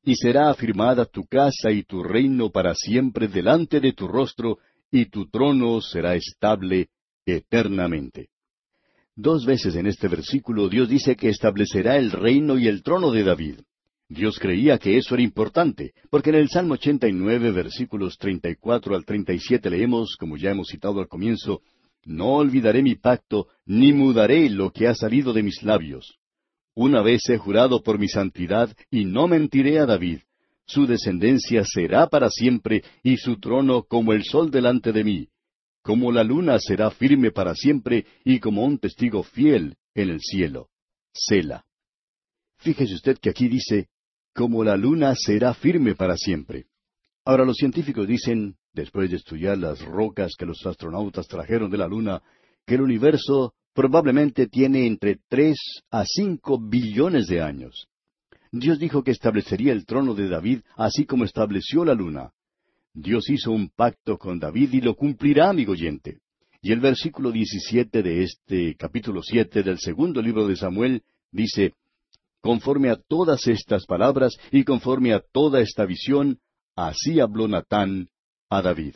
y será afirmada tu casa y tu reino para siempre delante de tu rostro, y tu trono será estable eternamente. Dos veces en este versículo Dios dice que establecerá el reino y el trono de David. Dios creía que eso era importante, porque en el Salmo 89, versículos 34 al 37 leemos, como ya hemos citado al comienzo, No olvidaré mi pacto, ni mudaré lo que ha salido de mis labios. Una vez he jurado por mi santidad, y no mentiré a David. Su descendencia será para siempre, y su trono como el sol delante de mí. Como la luna será firme para siempre y como un testigo fiel en el cielo. Sela. Fíjese usted que aquí dice, como la luna será firme para siempre. Ahora los científicos dicen, después de estudiar las rocas que los astronautas trajeron de la luna, que el universo probablemente tiene entre tres a cinco billones de años. Dios dijo que establecería el trono de David así como estableció la luna. Dios hizo un pacto con David y lo cumplirá, amigo oyente. Y el versículo 17 de este capítulo 7 del segundo libro de Samuel dice, Conforme a todas estas palabras y conforme a toda esta visión, así habló Natán a David.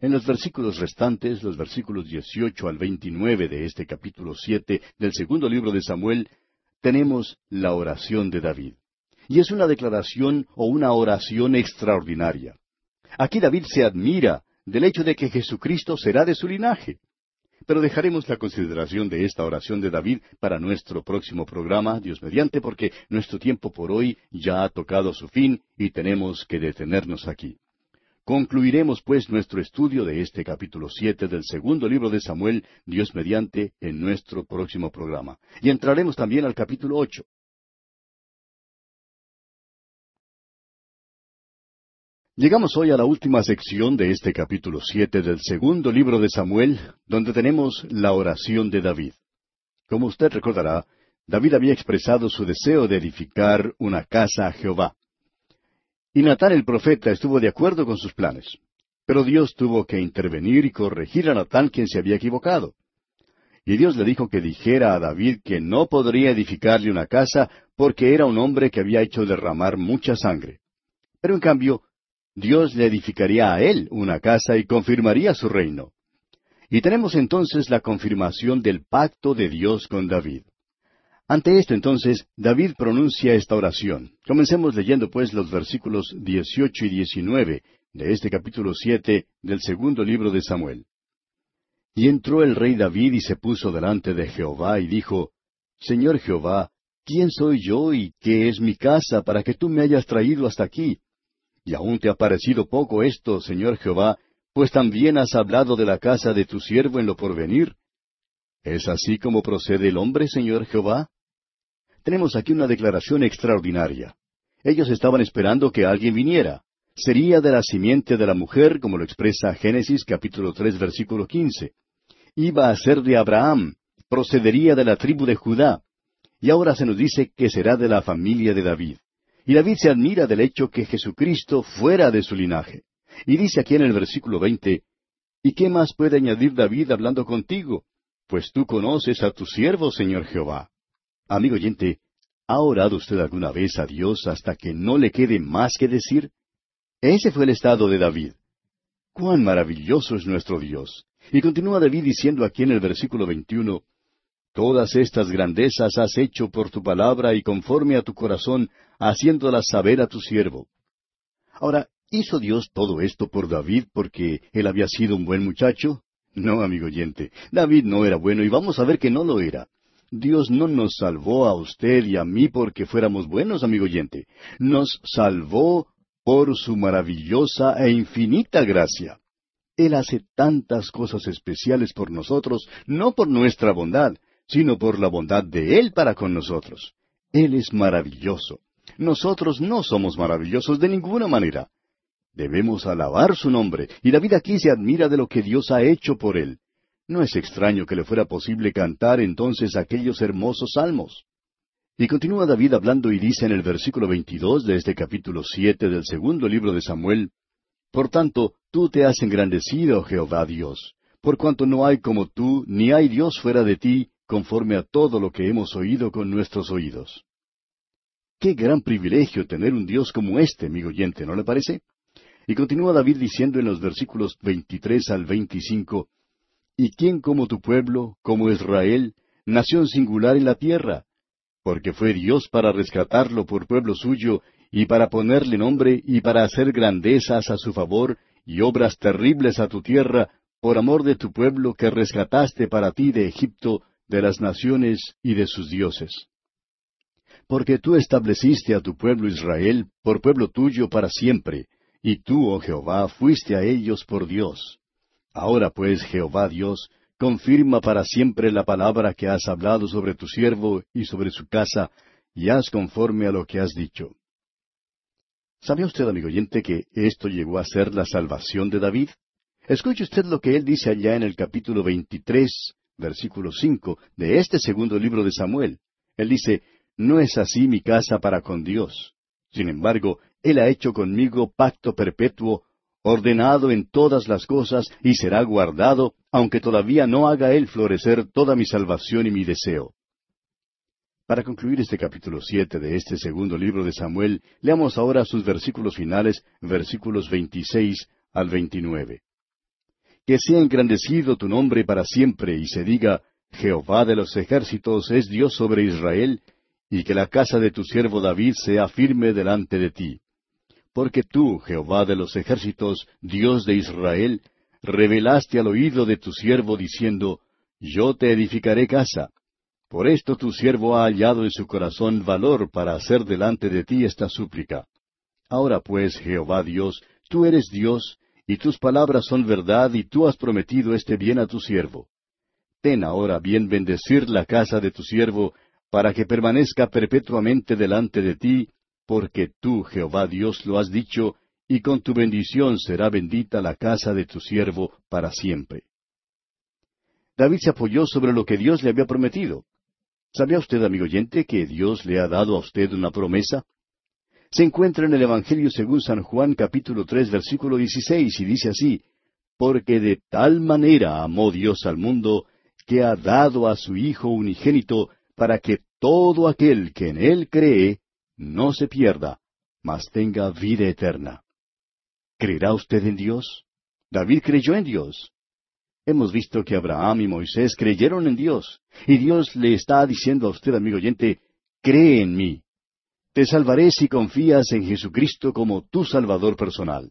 En los versículos restantes, los versículos 18 al 29 de este capítulo 7 del segundo libro de Samuel, tenemos la oración de David. Y es una declaración o una oración extraordinaria. Aquí David se admira del hecho de que Jesucristo será de su linaje. Pero dejaremos la consideración de esta oración de David para nuestro próximo programa, Dios mediante, porque nuestro tiempo por hoy ya ha tocado su fin y tenemos que detenernos aquí. Concluiremos pues nuestro estudio de este capítulo siete del segundo libro de Samuel, Dios mediante, en nuestro próximo programa. Y entraremos también al capítulo ocho. Llegamos hoy a la última sección de este capítulo siete del segundo libro de Samuel, donde tenemos la oración de David. Como usted recordará, David había expresado su deseo de edificar una casa a Jehová. Y Natán el profeta estuvo de acuerdo con sus planes. Pero Dios tuvo que intervenir y corregir a Natán quien se había equivocado. Y Dios le dijo que dijera a David que no podría edificarle una casa porque era un hombre que había hecho derramar mucha sangre. Pero en cambio, Dios le edificaría a él una casa y confirmaría su reino. Y tenemos entonces la confirmación del pacto de Dios con David. Ante esto entonces, David pronuncia esta oración. Comencemos leyendo pues los versículos 18 y 19 de este capítulo 7 del segundo libro de Samuel. Y entró el rey David y se puso delante de Jehová y dijo, Señor Jehová, ¿quién soy yo y qué es mi casa para que tú me hayas traído hasta aquí? Y aún te ha parecido poco esto, Señor Jehová, pues también has hablado de la casa de tu siervo en lo porvenir. ¿Es así como procede el hombre, Señor Jehová? Tenemos aquí una declaración extraordinaria. Ellos estaban esperando que alguien viniera. Sería de la simiente de la mujer, como lo expresa Génesis capítulo tres versículo quince. Iba a ser de Abraham, procedería de la tribu de Judá. Y ahora se nos dice que será de la familia de David. Y David se admira del hecho que Jesucristo fuera de su linaje. Y dice aquí en el versículo veinte, ¿Y qué más puede añadir David hablando contigo? Pues tú conoces a tu siervo, Señor Jehová. Amigo oyente, ¿ha orado usted alguna vez a Dios hasta que no le quede más que decir? Ese fue el estado de David. ¡Cuán maravilloso es nuestro Dios! Y continúa David diciendo aquí en el versículo veintiuno, Todas estas grandezas has hecho por tu palabra y conforme a tu corazón, haciéndolas saber a tu siervo. Ahora, ¿hizo Dios todo esto por David porque él había sido un buen muchacho? No, amigo oyente, David no era bueno y vamos a ver que no lo era. Dios no nos salvó a usted y a mí porque fuéramos buenos, amigo oyente. Nos salvó por su maravillosa e infinita gracia. Él hace tantas cosas especiales por nosotros, no por nuestra bondad, sino por la bondad de Él para con nosotros. Él es maravilloso. Nosotros no somos maravillosos de ninguna manera. Debemos alabar su nombre, y David aquí se admira de lo que Dios ha hecho por él. No es extraño que le fuera posible cantar entonces aquellos hermosos salmos. Y continúa David hablando y dice en el versículo 22 de este capítulo siete del segundo libro de Samuel, Por tanto, tú te has engrandecido, Jehová Dios, por cuanto no hay como tú, ni hay Dios fuera de ti, conforme a todo lo que hemos oído con nuestros oídos. Qué gran privilegio tener un Dios como este, amigo oyente, ¿no le parece? Y continúa David diciendo en los versículos 23 al 25, ¿Y quién como tu pueblo, como Israel, nación singular en la tierra? Porque fue Dios para rescatarlo por pueblo suyo, y para ponerle nombre, y para hacer grandezas a su favor, y obras terribles a tu tierra, por amor de tu pueblo que rescataste para ti de Egipto, de las naciones y de sus dioses porque tú estableciste a tu pueblo Israel por pueblo tuyo para siempre, y tú, oh Jehová, fuiste a ellos por Dios. Ahora pues, Jehová Dios, confirma para siempre la palabra que has hablado sobre tu siervo y sobre su casa, y haz conforme a lo que has dicho. ¿Sabe usted, amigo oyente, que esto llegó a ser la salvación de David? Escuche usted lo que él dice allá en el capítulo 23, versículo 5 de este segundo libro de Samuel. Él dice, No es así mi casa para con Dios. Sin embargo, Él ha hecho conmigo pacto perpetuo, ordenado en todas las cosas, y será guardado, aunque todavía no haga Él florecer toda mi salvación y mi deseo. Para concluir este capítulo siete de este segundo libro de Samuel, leamos ahora sus versículos finales, versículos veintiséis al veintinueve. Que sea engrandecido tu nombre para siempre, y se diga, Jehová de los ejércitos es Dios sobre Israel, y que la casa de tu siervo David sea firme delante de ti. Porque tú, Jehová de los ejércitos, Dios de Israel, revelaste al oído de tu siervo diciendo, Yo te edificaré casa. Por esto tu siervo ha hallado en su corazón valor para hacer delante de ti esta súplica. Ahora pues, Jehová Dios, tú eres Dios, y tus palabras son verdad, y tú has prometido este bien a tu siervo. Ten ahora bien bendecir la casa de tu siervo, para que permanezca perpetuamente delante de ti, porque tú, Jehová Dios, lo has dicho, y con tu bendición será bendita la casa de tu siervo para siempre. David se apoyó sobre lo que Dios le había prometido. ¿Sabía usted, amigo oyente, que Dios le ha dado a usted una promesa? Se encuentra en el Evangelio según San Juan capítulo tres versículo dieciséis y dice así, Porque de tal manera amó Dios al mundo, que ha dado a su Hijo unigénito, para que todo aquel que en Él cree no se pierda, mas tenga vida eterna. ¿Creerá usted en Dios? David creyó en Dios. Hemos visto que Abraham y Moisés creyeron en Dios, y Dios le está diciendo a usted, amigo oyente, cree en mí. Te salvaré si confías en Jesucristo como tu Salvador personal.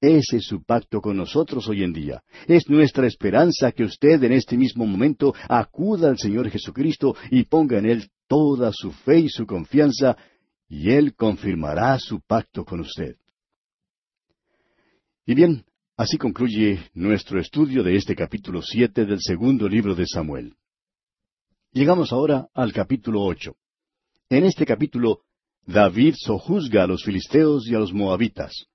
Ese es su pacto con nosotros hoy en día. Es nuestra esperanza que usted en este mismo momento acuda al Señor Jesucristo y ponga en Él toda su fe y su confianza, y Él confirmará su pacto con usted. Y bien, Así concluye nuestro estudio de este capítulo siete del segundo libro de Samuel. Llegamos ahora al capítulo ocho. En este capítulo, David sojuzga a los filisteos y a los moabitas,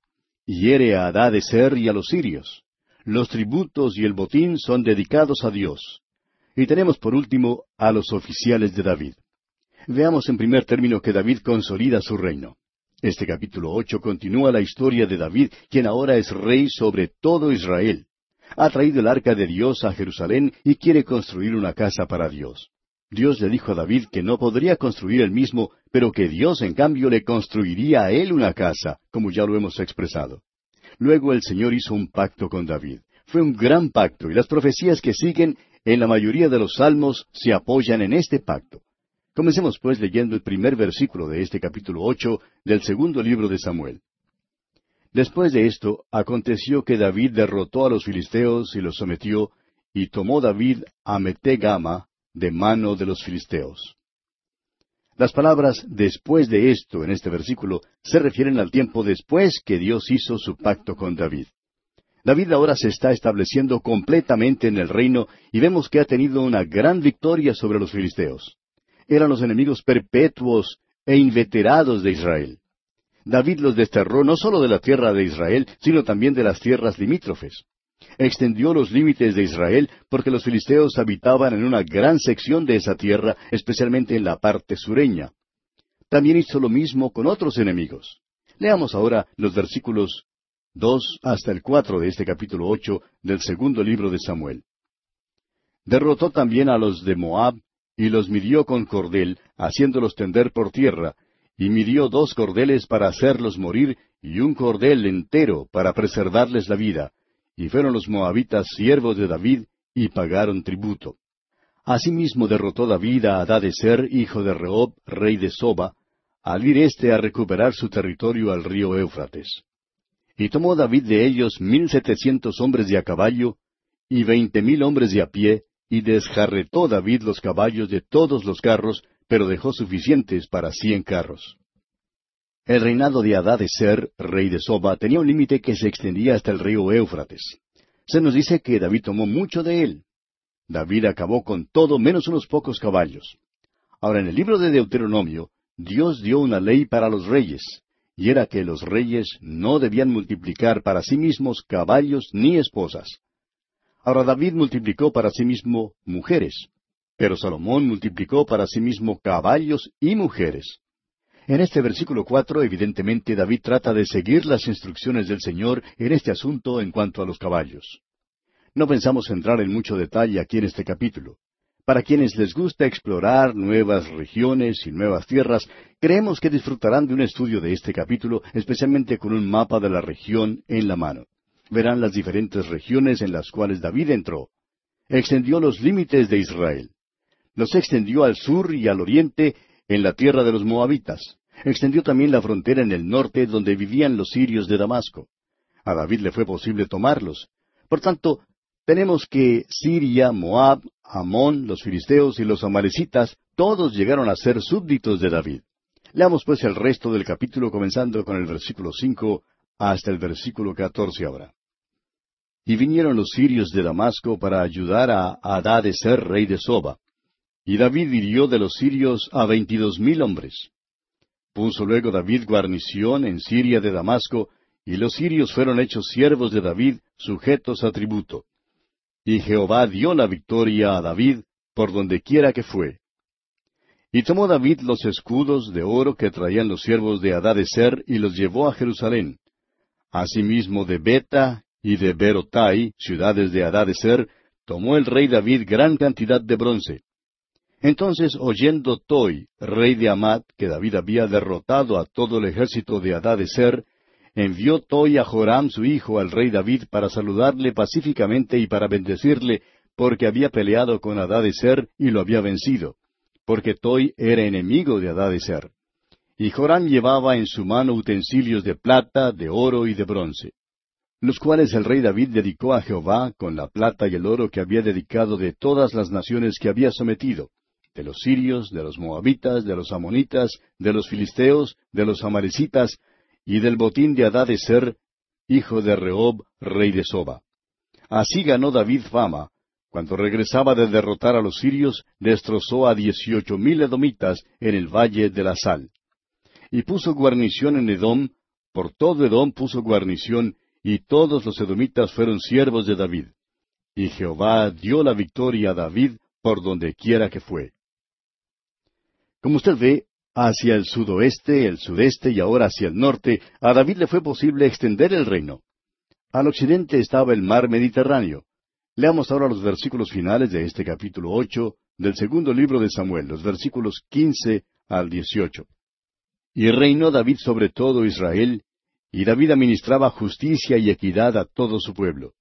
hiere a Adad de Ser y a los sirios. Los tributos y el botín son dedicados a Dios. Y tenemos por último a los oficiales de David. Veamos en primer término que David consolida su reino. Este capítulo ocho continúa la historia de David, quien ahora es rey sobre todo Israel. Ha traído el arca de Dios a Jerusalén y quiere construir una casa para Dios. Dios le dijo a David que no podría construir él mismo, pero que Dios en cambio le construiría a él una casa, como ya lo hemos expresado. Luego el Señor hizo un pacto con David. Fue un gran pacto y las profecías que siguen en la mayoría de los salmos se apoyan en este pacto. Comencemos pues leyendo el primer versículo de este capítulo ocho del segundo libro de Samuel. Después de esto, aconteció que David derrotó a los filisteos y los sometió, y tomó David a Metegama de mano de los filisteos. Las palabras después de esto en este versículo se refieren al tiempo después que Dios hizo su pacto con David. David ahora se está estableciendo completamente en el reino y vemos que ha tenido una gran victoria sobre los filisteos eran los enemigos perpetuos e inveterados de Israel. David los desterró no solo de la tierra de Israel, sino también de las tierras limítrofes. Extendió los límites de Israel porque los filisteos habitaban en una gran sección de esa tierra, especialmente en la parte sureña. También hizo lo mismo con otros enemigos. Leamos ahora los versículos dos hasta el cuatro de este capítulo ocho del segundo libro de Samuel. Derrotó también a los de Moab y los midió con cordel, haciéndolos tender por tierra, y midió dos cordeles para hacerlos morir, y un cordel entero para preservarles la vida. Y fueron los moabitas siervos de David, y pagaron tributo. Asimismo derrotó David a Ser, hijo de Rehob, rey de Soba, al ir éste a recuperar su territorio al río Éufrates. Y tomó David de ellos mil setecientos hombres de a caballo, y veinte mil hombres de a pie, y desjarretó David los caballos de todos los carros, pero dejó suficientes para cien carros. El reinado de Ser, rey de Soba, tenía un límite que se extendía hasta el río Éufrates. Se nos dice que David tomó mucho de él. David acabó con todo menos unos pocos caballos. Ahora, en el libro de Deuteronomio, Dios dio una ley para los reyes, y era que los reyes no debían multiplicar para sí mismos caballos ni esposas. Ahora David multiplicó para sí mismo mujeres, pero Salomón multiplicó para sí mismo caballos y mujeres. En este versículo cuatro, evidentemente, David trata de seguir las instrucciones del Señor en este asunto en cuanto a los caballos. No pensamos entrar en mucho detalle aquí en este capítulo. Para quienes les gusta explorar nuevas regiones y nuevas tierras, creemos que disfrutarán de un estudio de este capítulo, especialmente con un mapa de la región en la mano. Verán las diferentes regiones en las cuales David entró. Extendió los límites de Israel. Los extendió al sur y al oriente en la tierra de los moabitas. Extendió también la frontera en el norte donde vivían los sirios de Damasco. A David le fue posible tomarlos. Por tanto, tenemos que Siria, Moab, Amón, los filisteos y los amalecitas, todos llegaron a ser súbditos de David. Leamos pues el resto del capítulo comenzando con el versículo cinco hasta el versículo catorce ahora. Y vinieron los sirios de Damasco para ayudar a Adad de ser rey de Soba. Y David hirió de los sirios a veintidós mil hombres. Puso luego David guarnición en Siria de Damasco, y los sirios fueron hechos siervos de David, sujetos a tributo. Y Jehová dio la victoria a David por donde quiera que fue. Y tomó David los escudos de oro que traían los siervos de Adadeser y los llevó a Jerusalén. Asimismo de Beta y de Berotai, ciudades de Adadeser, tomó el rey David gran cantidad de bronce. Entonces, oyendo Toi, rey de Amat, que David había derrotado a todo el ejército de Adadeser, envió Toi a Joram su hijo al rey David para saludarle pacíficamente y para bendecirle, porque había peleado con Adadeser y lo había vencido, porque Toi era enemigo de Adadeser. Y Joram llevaba en su mano utensilios de plata, de oro y de bronce, los cuales el rey David dedicó a Jehová con la plata y el oro que había dedicado de todas las naciones que había sometido, de los sirios, de los moabitas, de los amonitas, de los filisteos, de los amalecitas, y del botín de Ser, hijo de Rehob, rey de Soba. Así ganó David fama. Cuando regresaba de derrotar a los sirios, destrozó a dieciocho mil edomitas en el valle de la sal. Y puso guarnición en Edom, por todo Edom puso guarnición, y todos los edomitas fueron siervos de David. Y Jehová dio la victoria a David por donde quiera que fue. Como usted ve, hacia el sudoeste, el sudeste y ahora hacia el norte, a David le fue posible extender el reino. Al occidente estaba el mar Mediterráneo. Leamos ahora los versículos finales de este capítulo ocho del segundo libro de Samuel, los versículos quince al dieciocho. Y reinó David sobre todo Israel, y David administraba justicia y equidad a todo su pueblo.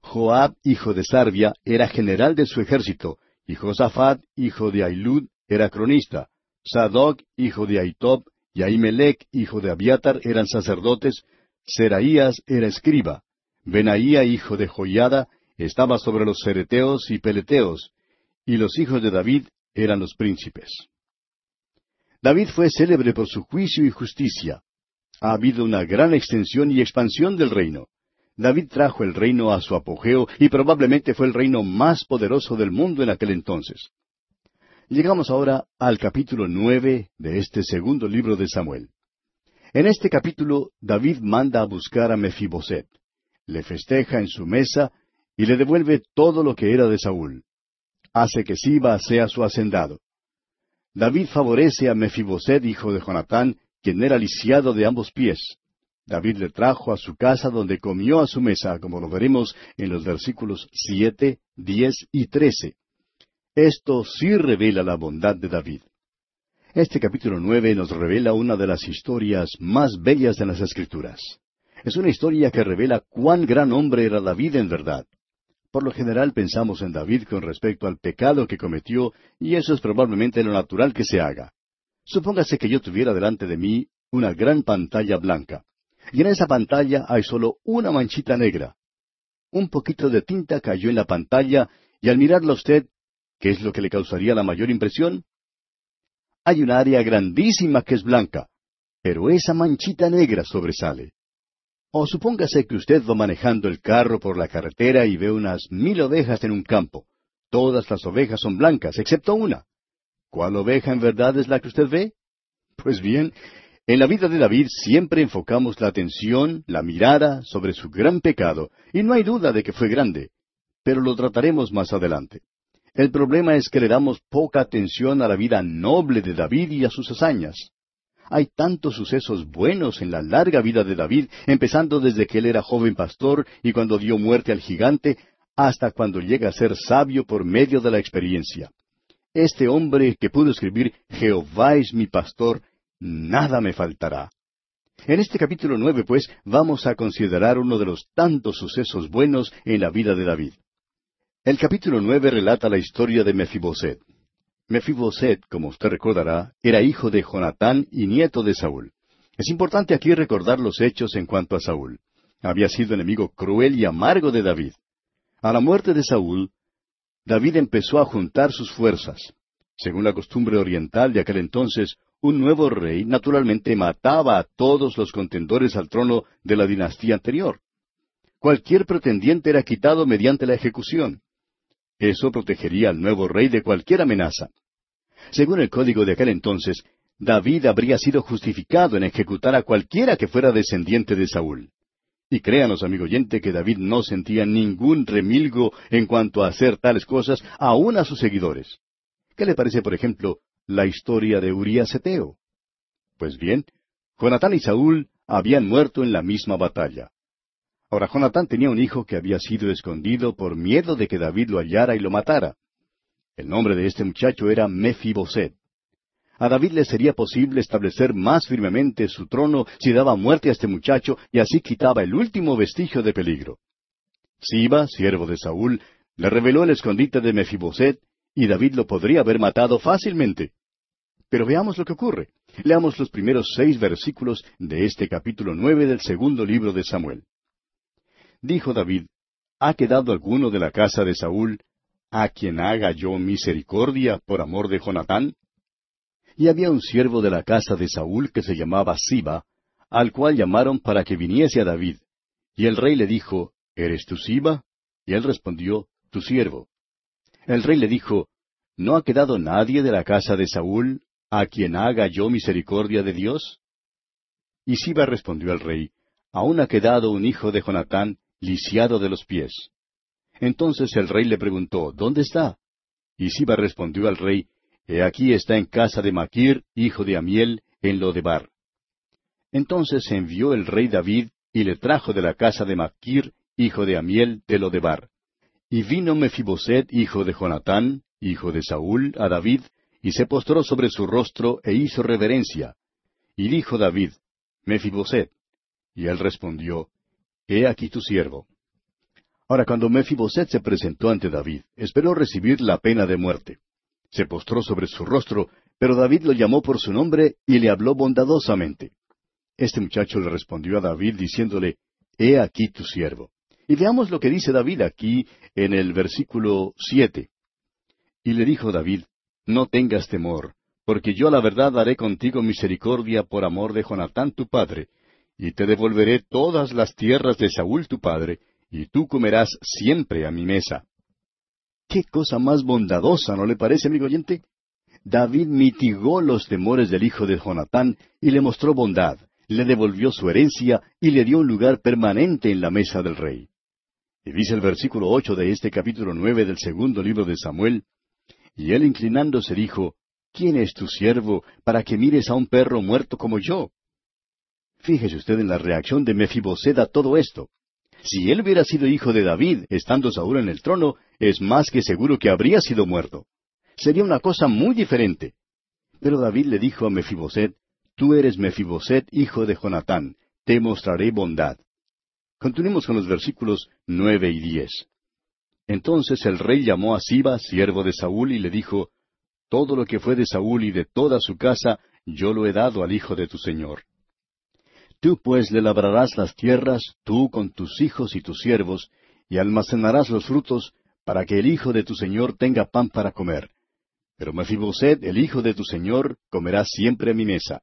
Joab, hijo de Sarbia, era general de su ejército, y Josafat, hijo de Ailud, era cronista. Sadoc, hijo de Aitob, y Ahimelech, hijo de Abiatar, eran sacerdotes, Seraías era escriba, Benaía, hijo de Joiada, estaba sobre los cereteos y peleteos, y los hijos de David eran los príncipes. David fue célebre por su juicio y justicia. Ha habido una gran extensión y expansión del reino. David trajo el reino a su apogeo y probablemente fue el reino más poderoso del mundo en aquel entonces. Llegamos ahora al capítulo nueve de este segundo libro de Samuel. En este capítulo, David manda a buscar a Mefiboset, le festeja en su mesa y le devuelve todo lo que era de Saúl. Hace que Siba sea su hacendado. David favorece a Mefiboset, hijo de Jonatán, quien era lisiado de ambos pies. David le trajo a su casa donde comió a su mesa, como lo veremos en los versículos siete, diez y trece. Esto sí revela la bondad de David. Este capítulo nueve nos revela una de las historias más bellas de las Escrituras. Es una historia que revela cuán gran hombre era David en verdad. Por lo general pensamos en David con respecto al pecado que cometió, y eso es probablemente lo natural que se haga. Supóngase que yo tuviera delante de mí una gran pantalla blanca, y en esa pantalla hay solo una manchita negra. Un poquito de tinta cayó en la pantalla, y al mirarla usted ¿Qué es lo que le causaría la mayor impresión? Hay un área grandísima que es blanca, pero esa manchita negra sobresale. O supóngase que usted va manejando el carro por la carretera y ve unas mil ovejas en un campo. Todas las ovejas son blancas, excepto una. ¿Cuál oveja en verdad es la que usted ve? Pues bien, en la vida de David siempre enfocamos la atención, la mirada sobre su gran pecado, y no hay duda de que fue grande, pero lo trataremos más adelante. El problema es que le damos poca atención a la vida noble de David y a sus hazañas. Hay tantos sucesos buenos en la larga vida de David, empezando desde que él era joven pastor y cuando dio muerte al gigante, hasta cuando llega a ser sabio por medio de la experiencia. Este hombre que pudo escribir Jehová es mi pastor, nada me faltará. En este capítulo nueve, pues, vamos a considerar uno de los tantos sucesos buenos en la vida de David. El capítulo nueve relata la historia de Mefiboset. Mefiboset, como usted recordará, era hijo de Jonatán y nieto de Saúl. Es importante aquí recordar los hechos en cuanto a Saúl. Había sido enemigo cruel y amargo de David. A la muerte de Saúl, David empezó a juntar sus fuerzas. Según la costumbre oriental de aquel entonces, un nuevo rey naturalmente mataba a todos los contendores al trono de la dinastía anterior. Cualquier pretendiente era quitado mediante la ejecución. Eso protegería al nuevo rey de cualquier amenaza. Según el código de aquel entonces, David habría sido justificado en ejecutar a cualquiera que fuera descendiente de Saúl. Y créanos, amigo oyente, que David no sentía ningún remilgo en cuanto a hacer tales cosas aún a sus seguidores. ¿Qué le parece, por ejemplo, la historia de Urías Eteo? Pues bien, Jonatán y Saúl habían muerto en la misma batalla. Ahora Jonatán tenía un hijo que había sido escondido por miedo de que David lo hallara y lo matara. El nombre de este muchacho era Mefiboset. A David le sería posible establecer más firmemente su trono si daba muerte a este muchacho y así quitaba el último vestigio de peligro. Siba, siervo de Saúl, le reveló el escondite de Mefiboset y David lo podría haber matado fácilmente. Pero veamos lo que ocurre. Leamos los primeros seis versículos de este capítulo nueve del segundo libro de Samuel. Dijo David, ¿Ha quedado alguno de la casa de Saúl a quien haga yo misericordia por amor de Jonatán? Y había un siervo de la casa de Saúl que se llamaba Siba, al cual llamaron para que viniese a David. Y el rey le dijo, ¿Eres tú Siba? Y él respondió, Tu siervo. El rey le dijo, ¿No ha quedado nadie de la casa de Saúl a quien haga yo misericordia de Dios? Y Siba respondió al rey, Aún ha quedado un hijo de Jonatán, lisiado de los pies. Entonces el rey le preguntó, ¿Dónde está? Y Siba respondió al rey, He aquí está en casa de Maquir, hijo de Amiel, en Lodebar. Entonces envió el rey David y le trajo de la casa de Maquir, hijo de Amiel, de Lodebar. Y vino Mefiboset, hijo de Jonatán, hijo de Saúl, a David, y se postró sobre su rostro e hizo reverencia. Y dijo David, Mefiboset. Y él respondió, He aquí tu siervo. Ahora cuando Mefiboset se presentó ante David, esperó recibir la pena de muerte. Se postró sobre su rostro, pero David lo llamó por su nombre y le habló bondadosamente. Este muchacho le respondió a David diciéndole, He aquí tu siervo. Y veamos lo que dice David aquí en el versículo siete. Y le dijo David, No tengas temor, porque yo la verdad haré contigo misericordia por amor de Jonatán tu padre, y te devolveré todas las tierras de Saúl tu padre, y tú comerás siempre a mi mesa. Qué cosa más bondadosa, ¿no le parece, amigo oyente? David mitigó los temores del hijo de Jonatán y le mostró bondad, le devolvió su herencia y le dio un lugar permanente en la mesa del rey. Y dice el versículo ocho de este capítulo nueve del segundo libro de Samuel, y él inclinándose dijo, ¿Quién es tu siervo para que mires a un perro muerto como yo? Fíjese usted en la reacción de Mefiboset a todo esto. Si él hubiera sido hijo de David, estando Saúl en el trono, es más que seguro que habría sido muerto. Sería una cosa muy diferente. Pero David le dijo a Mefiboset, Tú eres Mefiboset, hijo de Jonatán, te mostraré bondad. Continuemos con los versículos nueve y diez. Entonces el rey llamó a Siba, siervo de Saúl, y le dijo, Todo lo que fue de Saúl y de toda su casa, yo lo he dado al hijo de tu señor. Tú pues le labrarás las tierras, tú con tus hijos y tus siervos, y almacenarás los frutos, para que el hijo de tu señor tenga pan para comer. Pero Mefiboset, el hijo de tu señor, comerá siempre mi mesa.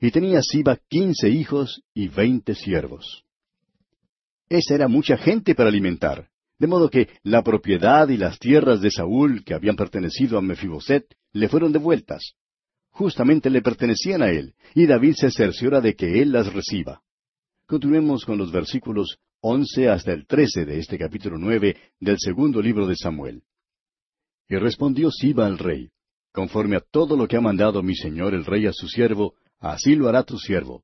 Y tenía Siba quince hijos y veinte siervos. Esa era mucha gente para alimentar. De modo que la propiedad y las tierras de Saúl, que habían pertenecido a Mefiboset, le fueron devueltas. Justamente le pertenecían a él, y David se cerciora de que él las reciba. Continuemos con los versículos once hasta el trece de este capítulo nueve del segundo libro de Samuel. Y respondió Siba al rey, Conforme a todo lo que ha mandado mi señor el rey a su siervo, así lo hará tu siervo.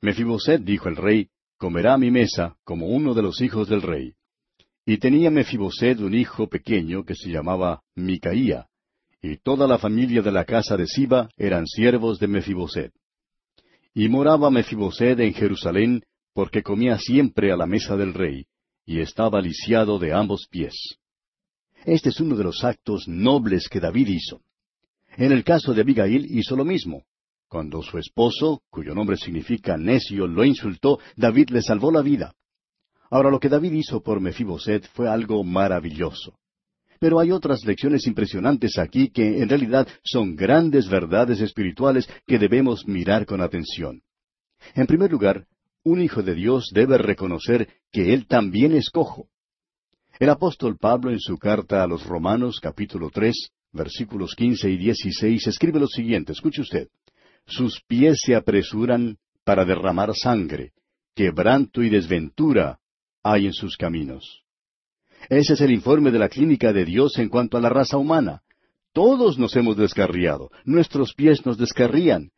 Mefiboset, dijo el rey, comerá a mi mesa como uno de los hijos del rey. Y tenía Mefiboset un hijo pequeño que se llamaba Micaía, y toda la familia de la casa de Siba eran siervos de Mefiboset. Y moraba Mefiboset en Jerusalén, porque comía siempre a la mesa del rey, y estaba lisiado de ambos pies. Este es uno de los actos nobles que David hizo. En el caso de Abigail hizo lo mismo. Cuando su esposo, cuyo nombre significa necio, lo insultó, David le salvó la vida. Ahora lo que David hizo por Mefiboset fue algo maravilloso. Pero hay otras lecciones impresionantes aquí que en realidad son grandes verdades espirituales que debemos mirar con atención. En primer lugar, un hijo de Dios debe reconocer que él también es cojo. El apóstol Pablo en su carta a los Romanos capítulo tres, versículos quince y dieciséis escribe lo siguiente, escuche usted. Sus pies se apresuran para derramar sangre, quebranto y desventura hay en sus caminos. Ese es el informe de la clínica de Dios en cuanto a la raza humana. Todos nos hemos descarriado, nuestros pies nos descarrían.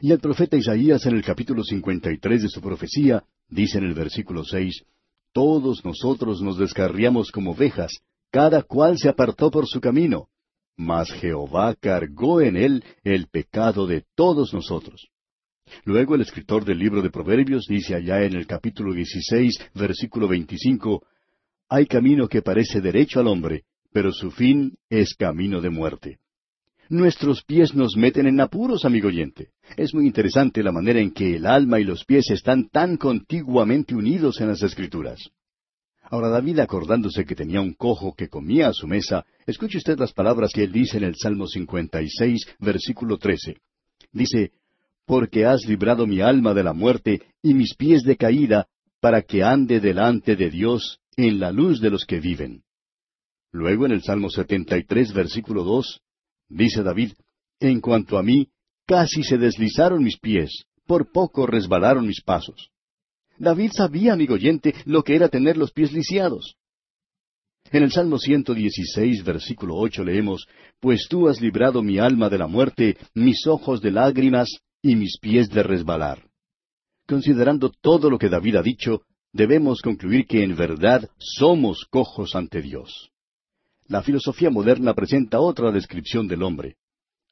Y el profeta Isaías en el capítulo 53 de su profecía dice en el versículo seis, Todos nosotros nos descarriamos como ovejas, cada cual se apartó por su camino, mas Jehová cargó en él el pecado de todos nosotros. Luego el escritor del libro de Proverbios dice allá en el capítulo 16, versículo 25, Hay camino que parece derecho al hombre, pero su fin es camino de muerte. Nuestros pies nos meten en apuros, amigo oyente. Es muy interesante la manera en que el alma y los pies están tan contiguamente unidos en las Escrituras. Ahora David, acordándose que tenía un cojo que comía a su mesa, escuche usted las palabras que él dice en el Salmo 56, versículo 13. Dice, porque has librado mi alma de la muerte y mis pies de caída, para que ande delante de Dios en la luz de los que viven. Luego en el Salmo 73, versículo 2, dice David, En cuanto a mí, casi se deslizaron mis pies, por poco resbalaron mis pasos. David sabía, amigo oyente, lo que era tener los pies lisiados. En el Salmo 116, versículo 8 leemos, Pues tú has librado mi alma de la muerte, mis ojos de lágrimas y mis pies de resbalar. Considerando todo lo que David ha dicho, debemos concluir que en verdad somos cojos ante Dios. La filosofía moderna presenta otra descripción del hombre.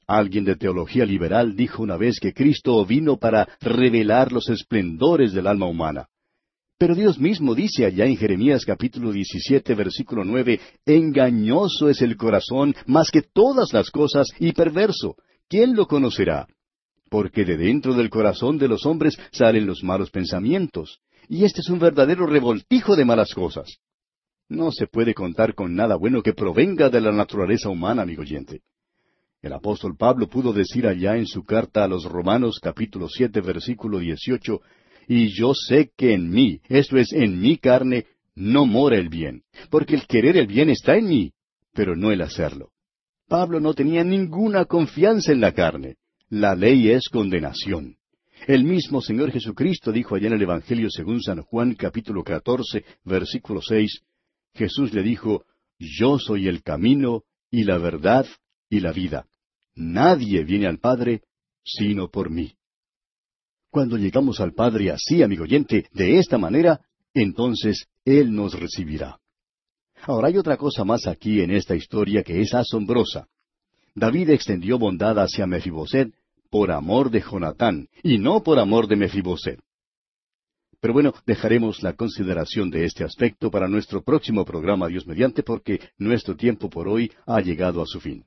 Alguien de teología liberal dijo una vez que Cristo vino para revelar los esplendores del alma humana. Pero Dios mismo dice allá en Jeremías capítulo 17 versículo 9, engañoso es el corazón más que todas las cosas y perverso. ¿Quién lo conocerá? porque de dentro del corazón de los hombres salen los malos pensamientos, y este es un verdadero revoltijo de malas cosas. No se puede contar con nada bueno que provenga de la naturaleza humana, amigo oyente. El apóstol Pablo pudo decir allá en su carta a los Romanos capítulo siete versículo dieciocho, y yo sé que en mí, esto es, en mi carne, no mora el bien, porque el querer el bien está en mí, pero no el hacerlo. Pablo no tenía ninguna confianza en la carne la ley es condenación. El mismo Señor Jesucristo dijo allá en el Evangelio según San Juan capítulo 14, versículo 6, Jesús le dijo, Yo soy el camino y la verdad y la vida. Nadie viene al Padre sino por mí. Cuando llegamos al Padre así, amigo oyente, de esta manera, entonces Él nos recibirá. Ahora hay otra cosa más aquí en esta historia que es asombrosa. David extendió bondad hacia Mefiboset por amor de Jonatán y no por amor de Mefiboset. Pero bueno, dejaremos la consideración de este aspecto para nuestro próximo programa Dios mediante porque nuestro tiempo por hoy ha llegado a su fin.